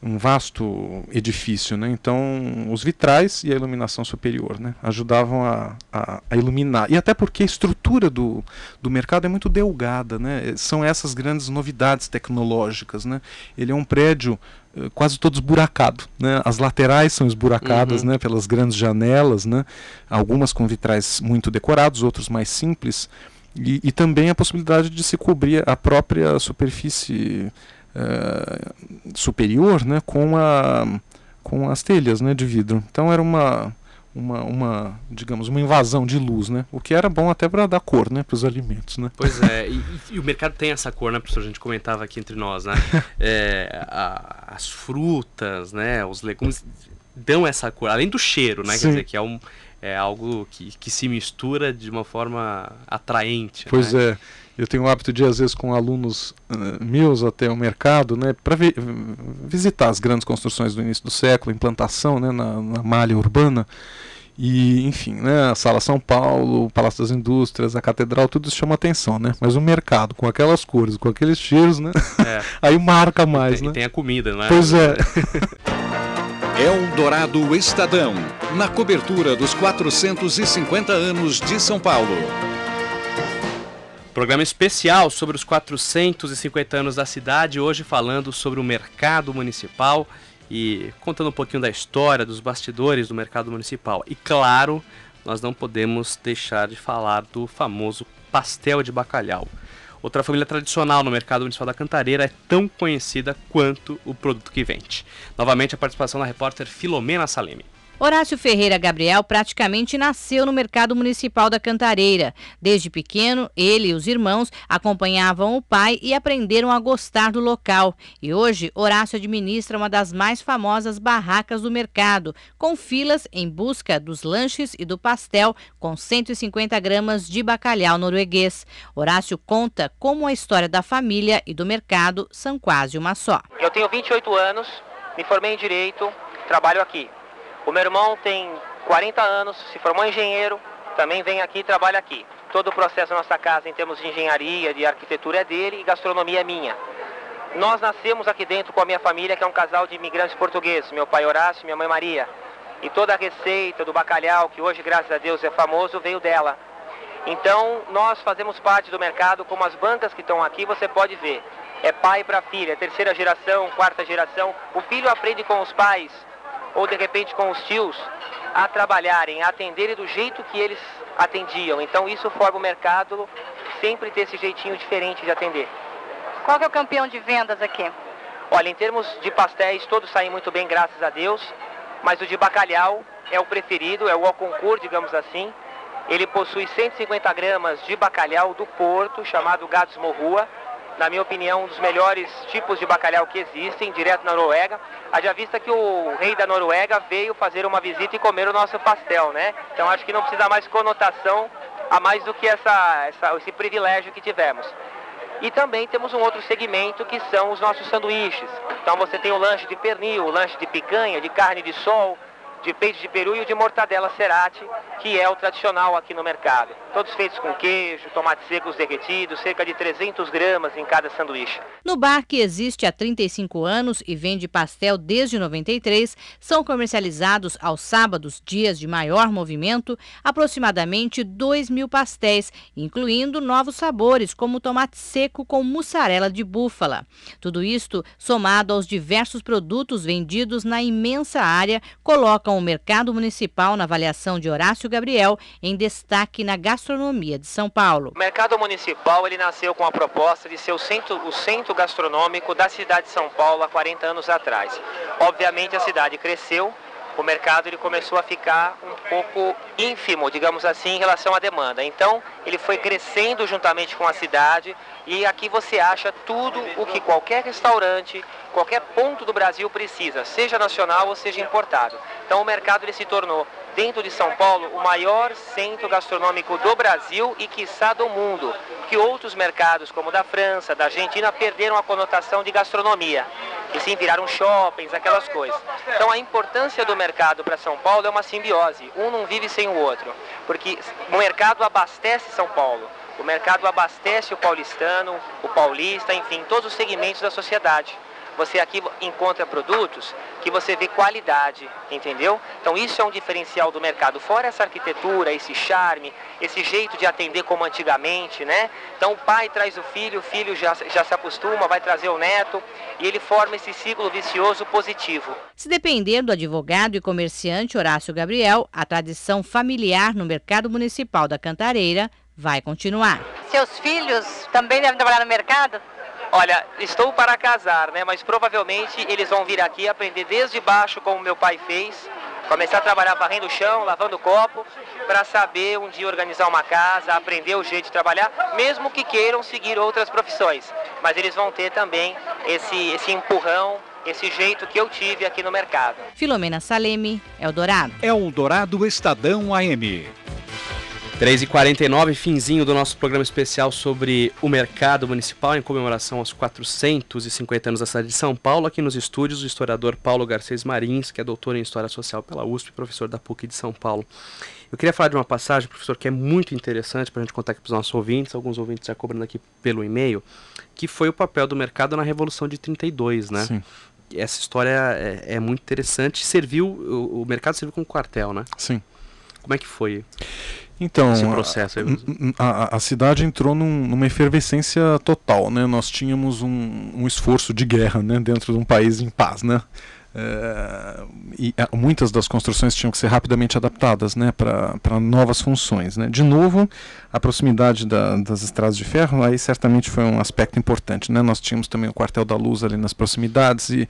um vasto edifício, né? Então, os vitrais e a iluminação superior, né? Ajudavam a, a, a, iluminar. E até porque a estrutura do, do mercado é muito delgada, né? São essas grandes novidades tecnológicas, né? Ele é um prédio uh, quase todo esburacado, né? As laterais são esburacadas, uhum. né? Pelas grandes janelas, né? Algumas com vitrais muito decorados, outros mais simples. E, e também a possibilidade de se cobrir a própria superfície é, superior né, com, a, com as telhas né, de vidro. Então era uma, uma, uma, digamos, uma invasão de luz, né? O que era bom até para dar cor, né, para os alimentos, né? Pois é, e, e, o mercado tem essa cor, né, professor? A gente comentava aqui entre nós, né? é, a, as frutas, né, os legumes dão essa cor, além do cheiro, né? Sim. Quer dizer, que é, um, é algo que, que se mistura de uma forma atraente. Pois né? é. Eu tenho o hábito de, às vezes, com alunos uh, meus até o mercado, né, para vi visitar as grandes construções do início do século, implantação né, na, na malha urbana. E, enfim, né, a Sala São Paulo, o Palácio das Indústrias, a Catedral, tudo isso chama atenção, né? Mas o mercado, com aquelas cores, com aqueles cheiros, né? É. Aí marca mais, e tem, né? tem a comida, né? Pois é. Eldorado Estadão, na cobertura dos 450 anos de São Paulo. Programa especial sobre os 450 anos da cidade, hoje falando sobre o mercado municipal e contando um pouquinho da história, dos bastidores do mercado municipal. E claro, nós não podemos deixar de falar do famoso pastel de bacalhau. Outra família tradicional no mercado municipal da Cantareira é tão conhecida quanto o produto que vende. Novamente a participação da repórter Filomena Salemi. Horácio Ferreira Gabriel praticamente nasceu no mercado municipal da Cantareira. Desde pequeno, ele e os irmãos acompanhavam o pai e aprenderam a gostar do local. E hoje, Horácio administra uma das mais famosas barracas do mercado, com filas em busca dos lanches e do pastel com 150 gramas de bacalhau norueguês. Horácio conta como a história da família e do mercado são quase uma só. Eu tenho 28 anos, me formei em Direito, trabalho aqui. O meu irmão tem 40 anos, se formou engenheiro, também vem aqui e trabalha aqui. Todo o processo da nossa casa em termos de engenharia, de arquitetura é dele e gastronomia é minha. Nós nascemos aqui dentro com a minha família, que é um casal de imigrantes portugueses, meu pai Horácio e minha mãe Maria. E toda a receita do bacalhau, que hoje, graças a Deus, é famoso, veio dela. Então, nós fazemos parte do mercado, como as bancas que estão aqui, você pode ver. É pai para filha, terceira geração, quarta geração. O filho aprende com os pais, ou de repente com os tios, a trabalharem, a atenderem do jeito que eles atendiam. Então isso forma o mercado sempre ter esse jeitinho diferente de atender. Qual que é o campeão de vendas aqui? Olha, em termos de pastéis, todos saem muito bem, graças a Deus, mas o de bacalhau é o preferido, é o ao concurso, digamos assim. Ele possui 150 gramas de bacalhau do Porto, chamado Gatos Morrua, na minha opinião, um dos melhores tipos de bacalhau que existem, direto na Noruega. Haja vista que o rei da Noruega veio fazer uma visita e comer o nosso pastel, né? Então acho que não precisa mais conotação a mais do que essa, essa, esse privilégio que tivemos. E também temos um outro segmento que são os nossos sanduíches. Então você tem o lanche de pernil, o lanche de picanha, de carne de sol, de peito de peru e o de mortadela cerati, que é o tradicional aqui no mercado. Todos feitos com queijo, tomates secos derretidos, cerca de 300 gramas em cada sanduíche. No bar, que existe há 35 anos e vende pastel desde 93, são comercializados aos sábados, dias de maior movimento, aproximadamente 2 mil pastéis, incluindo novos sabores, como tomate seco com mussarela de búfala. Tudo isto, somado aos diversos produtos vendidos na imensa área, colocam o mercado municipal na avaliação de Horácio Gabriel em destaque na gastronomia de São Paulo. O mercado municipal ele nasceu com a proposta de ser o centro, o centro gastronômico da cidade de São Paulo há 40 anos atrás. Obviamente a cidade cresceu, o mercado ele começou a ficar um pouco ínfimo, digamos assim, em relação à demanda. Então, ele foi crescendo juntamente com a cidade e aqui você acha tudo o que qualquer restaurante, qualquer ponto do Brasil precisa, seja nacional ou seja importado. Então, o mercado ele se tornou dentro de São Paulo o maior centro gastronômico do Brasil e quiçá do mundo, que outros mercados como da França, da Argentina perderam a conotação de gastronomia e sim viraram shoppings, aquelas coisas. Então a importância do mercado para São Paulo é uma simbiose, um não vive sem o outro, porque o mercado abastece São Paulo. O mercado abastece o paulistano, o paulista, enfim, todos os segmentos da sociedade. Você aqui encontra produtos que você vê qualidade, entendeu? Então isso é um diferencial do mercado. Fora essa arquitetura, esse charme, esse jeito de atender como antigamente, né? Então o pai traz o filho, o filho já, já se acostuma, vai trazer o neto e ele forma esse ciclo vicioso positivo. Se depender do advogado e comerciante Horácio Gabriel, a tradição familiar no mercado municipal da Cantareira vai continuar. Seus filhos também devem trabalhar no mercado? Olha, estou para casar, né? Mas provavelmente eles vão vir aqui aprender desde baixo, como meu pai fez, começar a trabalhar varrendo o chão, lavando o copo, para saber um dia organizar uma casa, aprender o jeito de trabalhar, mesmo que queiram seguir outras profissões. Mas eles vão ter também esse, esse empurrão, esse jeito que eu tive aqui no mercado. Filomena Saleme, Eldorado. Eldorado Estadão AM. 3h49, finzinho do nosso programa especial sobre o mercado municipal em comemoração aos 450 anos da cidade de São Paulo. Aqui nos estúdios, o historiador Paulo Garcês Marins, que é doutor em História Social pela USP, professor da PUC de São Paulo. Eu queria falar de uma passagem, professor, que é muito interessante para a gente contar aqui para os nossos ouvintes, alguns ouvintes já cobrando aqui pelo e-mail, que foi o papel do mercado na Revolução de 32, né? Sim. Essa história é, é muito interessante. Serviu, o, o mercado serviu como quartel, né? Sim. Como é que foi? Então, esse processo a, a, a, cidade entrou num, numa efervescência total, né? Nós tínhamos um, um esforço de guerra, né, dentro de um país em paz, né? É, e muitas das construções tinham que ser rapidamente adaptadas né, para novas funções. Né. De novo, a proximidade da, das estradas de ferro aí certamente foi um aspecto importante. Né. Nós tínhamos também o quartel da luz ali nas proximidades e,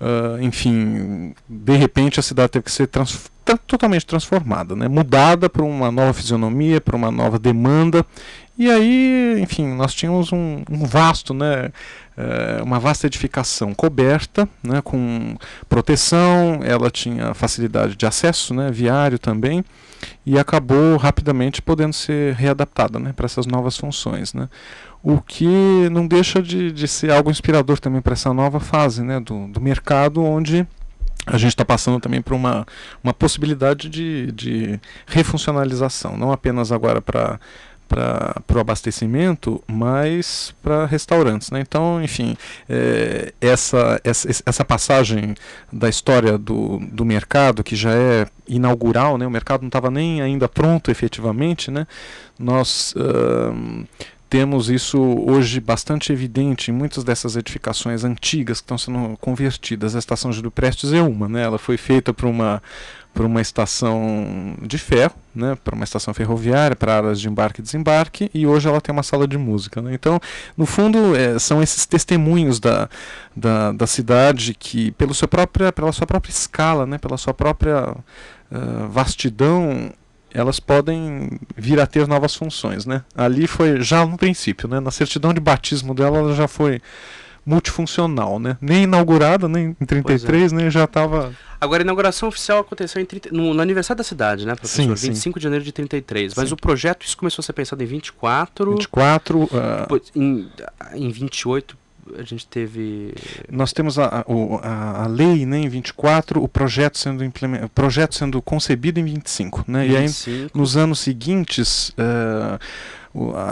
uh, enfim, de repente a cidade teve que ser trans totalmente transformada, né, mudada para uma nova fisionomia, para uma nova demanda. E aí, enfim, nós tínhamos um, um vasto, né, é, uma vasta edificação coberta, né, com proteção, ela tinha facilidade de acesso, né, viário também, e acabou rapidamente podendo ser readaptada né, para essas novas funções. Né. O que não deixa de, de ser algo inspirador também para essa nova fase né, do, do mercado, onde a gente está passando também por uma, uma possibilidade de, de refuncionalização, não apenas agora para para o abastecimento, mas para restaurantes. Né? Então, enfim, é, essa, essa, essa passagem da história do, do mercado, que já é inaugural, né? o mercado não estava nem ainda pronto efetivamente, né? nós uh, temos isso hoje bastante evidente em muitas dessas edificações antigas que estão sendo convertidas. A estação Júlio Prestes é uma, né? ela foi feita para uma uma estação de ferro, né, para uma estação ferroviária, para áreas de embarque e desembarque, e hoje ela tem uma sala de música. Né? Então, no fundo, é, são esses testemunhos da, da, da, cidade que, pelo seu própria, pela sua própria escala, né, pela sua própria uh, vastidão, elas podem vir a ter novas funções. Né? Ali foi já no princípio, né, na certidão de batismo dela, ela já foi multifuncional, né? Nem inaugurada, nem em 33, é. nem já estava Agora, a inauguração oficial aconteceu 30, no, no, aniversário da cidade, né, professor? Sim, 25 sim. de janeiro de 33. Mas sim. o projeto, isso começou a ser pensado em 24. 24. Uh... Em, em 28 a gente teve. Nós temos a, a, a lei né, em 24, o projeto sendo, implement... projeto sendo concebido em 25. Né? 25. E aí, nos anos seguintes. Uh,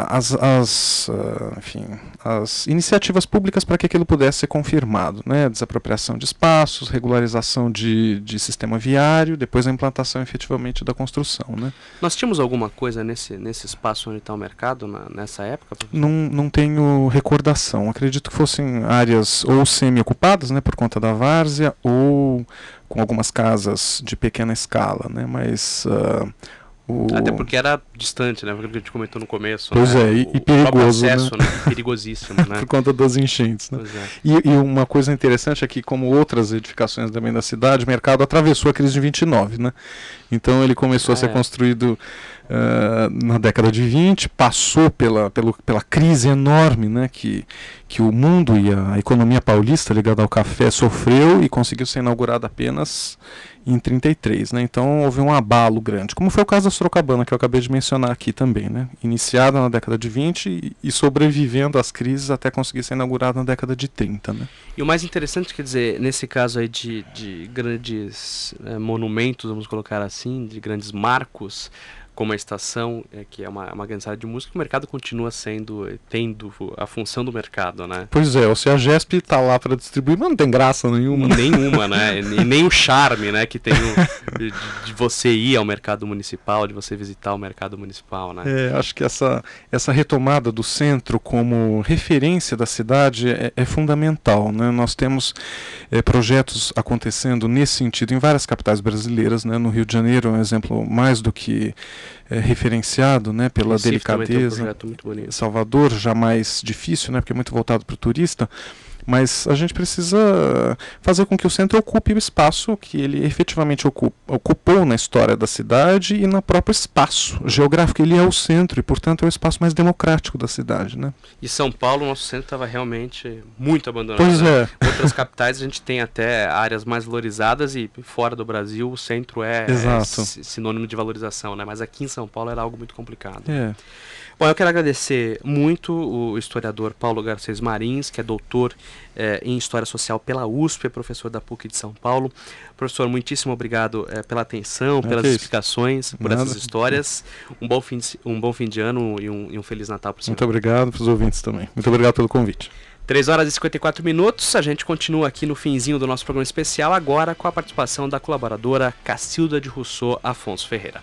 as, as, uh, enfim, as iniciativas públicas para que aquilo pudesse ser confirmado. Né? Desapropriação de espaços, regularização de, de sistema viário, depois a implantação efetivamente da construção. Né? Nós tínhamos alguma coisa nesse, nesse espaço onde está o mercado na, nessa época? Não, não tenho recordação. Acredito que fossem áreas ou semi-ocupadas né, por conta da várzea ou com algumas casas de pequena escala. Né? Mas. Uh, o... Até porque era distante, né? Porque a gente comentou no começo. Pois né? é, e, o, perigoso. Acesso, né? né? Perigosíssimo, né? Por conta das enchentes. Né? É. E, e, uma coisa interessante é que, como outras edificações também da cidade, o mercado atravessou a crise de 29, né? Então ele começou ah, a ser é. construído uh, na década de 20, passou pela, pelo, pela crise enorme né, que, que o mundo e a economia paulista ligada ao café sofreu e conseguiu ser inaugurado apenas em 33, né? Então houve um abalo grande, como foi o caso da Sorocabana que eu acabei de mencionar aqui também, né? Iniciada na década de 20 e, sobrevivendo às crises até conseguir ser inaugurada na década de 30, né? E o mais interessante, quer dizer, nesse caso aí de, de grandes é, monumentos, vamos colocar assim, de grandes marcos, como a estação, é, que é uma, uma grande área de música, o mercado continua sendo, tendo a função do mercado, né? Pois é, ou se a GESP está lá para distribuir, mas não tem graça nenhuma. Nenhuma, né? E nem o charme, né, que tem o, de, de, você ir ao mercado municipal, de você visitar o mercado municipal, né? É, acho que essa, essa retomada do centro como referência da cidade é, é fundamental, né? Nós temos é, projetos acontecendo nesse sentido em várias capitais brasileiras, né? No Rio de Janeiro é um exemplo mais do que é, referenciado né, pela Recife um delicadeza. Salvador já mais difícil, né, porque é muito voltado para o turista. Mas a gente precisa fazer com que o centro ocupe o espaço que ele efetivamente ocupou na história da cidade e no próprio espaço geográfico. Ele é o centro e, portanto, é o espaço mais democrático da cidade. Né? E São Paulo, nosso centro estava realmente muito abandonado. Pois né? é. Outras capitais a gente tem até áreas mais valorizadas e fora do Brasil o centro é, é sinônimo de valorização, né? Mas aqui em São Paulo era algo muito complicado. É. Bom, eu quero agradecer muito o historiador Paulo Garcês Marins, que é doutor eh, em História Social pela USP, é professor da PUC de São Paulo. Professor, muitíssimo obrigado eh, pela atenção, Ah, pelas explicações, por Nada. essas histórias. Um bom fim de, um bom fim de ano e um, e um Feliz Natal para o senhor. Muito obrigado para os ouvintes também. Muito obrigado pelo convite. 3 horas e 54 minutos, a gente continua aqui no finzinho do nosso programa especial, agora com a participação da colaboradora Cacilda de Rousseau Afonso Ferreira.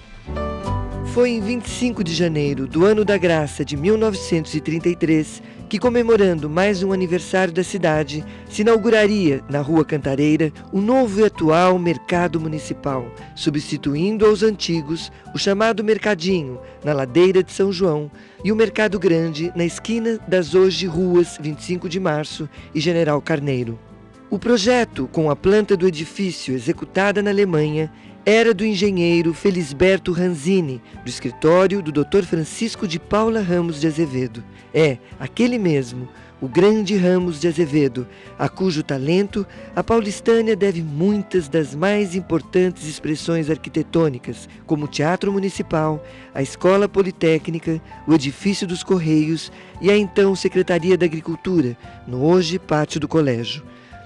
Foi em 25 de janeiro do ano da graça de 1933 que, comemorando mais um aniversário da cidade, se inauguraria na Rua Cantareira o novo e atual Mercado Municipal, substituindo aos antigos o chamado Mercadinho, na ladeira de São João, e o Mercado Grande, na esquina das hoje ruas 25 de Março e General Carneiro. O projeto, com a planta do edifício executada na Alemanha, era do engenheiro Felisberto Ranzini, do escritório do Dr. Francisco de Paula Ramos de Azevedo. É, aquele mesmo, o grande Ramos de Azevedo, a cujo talento a paulistânia deve muitas das mais importantes expressões arquitetônicas, como o Teatro Municipal, a Escola Politécnica, o Edifício dos Correios e a então Secretaria da Agricultura, no hoje Pátio do Colégio.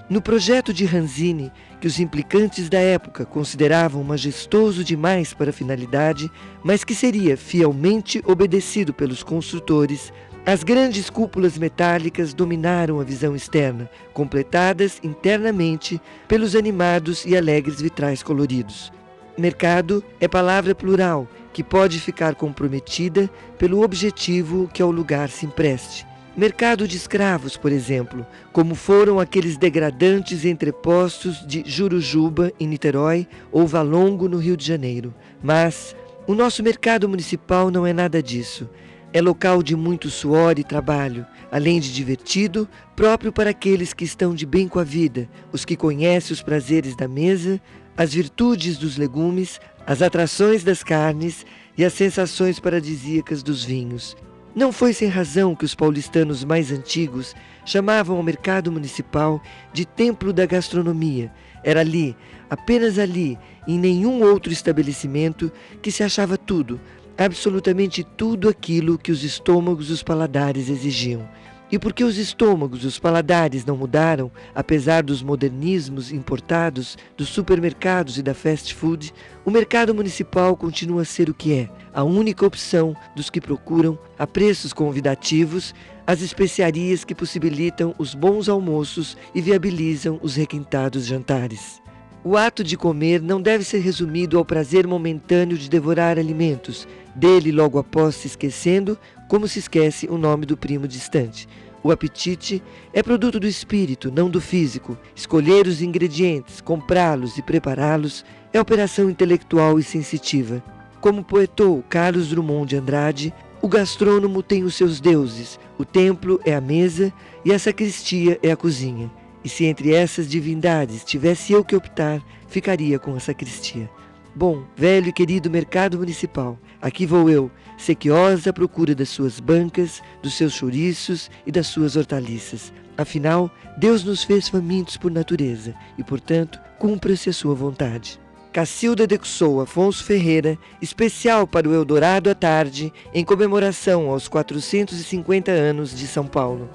No projeto de Ranzini, que os implicantes da época consideravam majestoso demais para a finalidade, mas que seria fielmente obedecido pelos construtores, as grandes cúpulas metálicas dominaram a visão externa, completadas internamente pelos animados e alegres vitrais coloridos. Mercado é palavra plural que pode ficar comprometida pelo objetivo que ao lugar se empreste. Mercado de escravos, por exemplo, como foram aqueles degradantes entrepostos de Jurujuba, em Niterói, ou Valongo, no Rio de Janeiro. Mas o nosso mercado municipal não é nada disso. É local de muito suor e trabalho, além de divertido, próprio para aqueles que estão de bem com a vida, os que conhecem os prazeres da mesa, as virtudes dos legumes, as atrações das carnes e as sensações paradisíacas dos vinhos. Não foi sem razão que os paulistanos mais antigos chamavam o mercado municipal de templo da gastronomia. Era ali, apenas ali, em nenhum outro estabelecimento, que se achava tudo, absolutamente tudo aquilo que os estômagos e os paladares exigiam. E porque os estômagos e os paladares não mudaram, apesar dos modernismos importados dos supermercados e da fast food, o mercado municipal continua a ser o que é, a única opção dos que procuram, a preços convidativos, as especiarias que possibilitam os bons almoços e viabilizam os requintados jantares. O ato de comer não deve ser resumido ao prazer momentâneo de devorar alimentos, dele logo após se esquecendo, como se esquece o nome do primo distante. O apetite é produto do espírito, não do físico. Escolher os ingredientes, comprá-los e prepará-los é operação intelectual e sensitiva. Como poetou Carlos Drummond de Andrade, o gastrônomo tem os seus deuses, o templo é a mesa e a sacristia é a cozinha. E se entre essas divindades tivesse eu que optar, ficaria com a sacristia. Bom, velho e querido mercado municipal, aqui vou eu, sequiosa à procura das suas bancas, dos seus chouriços e das suas hortaliças. Afinal, Deus nos fez famintos por natureza e, portanto, cumpra-se a sua vontade. Cacilda de Cussou Afonso Ferreira, especial para o Eldorado à tarde, em comemoração aos 450 anos de São Paulo.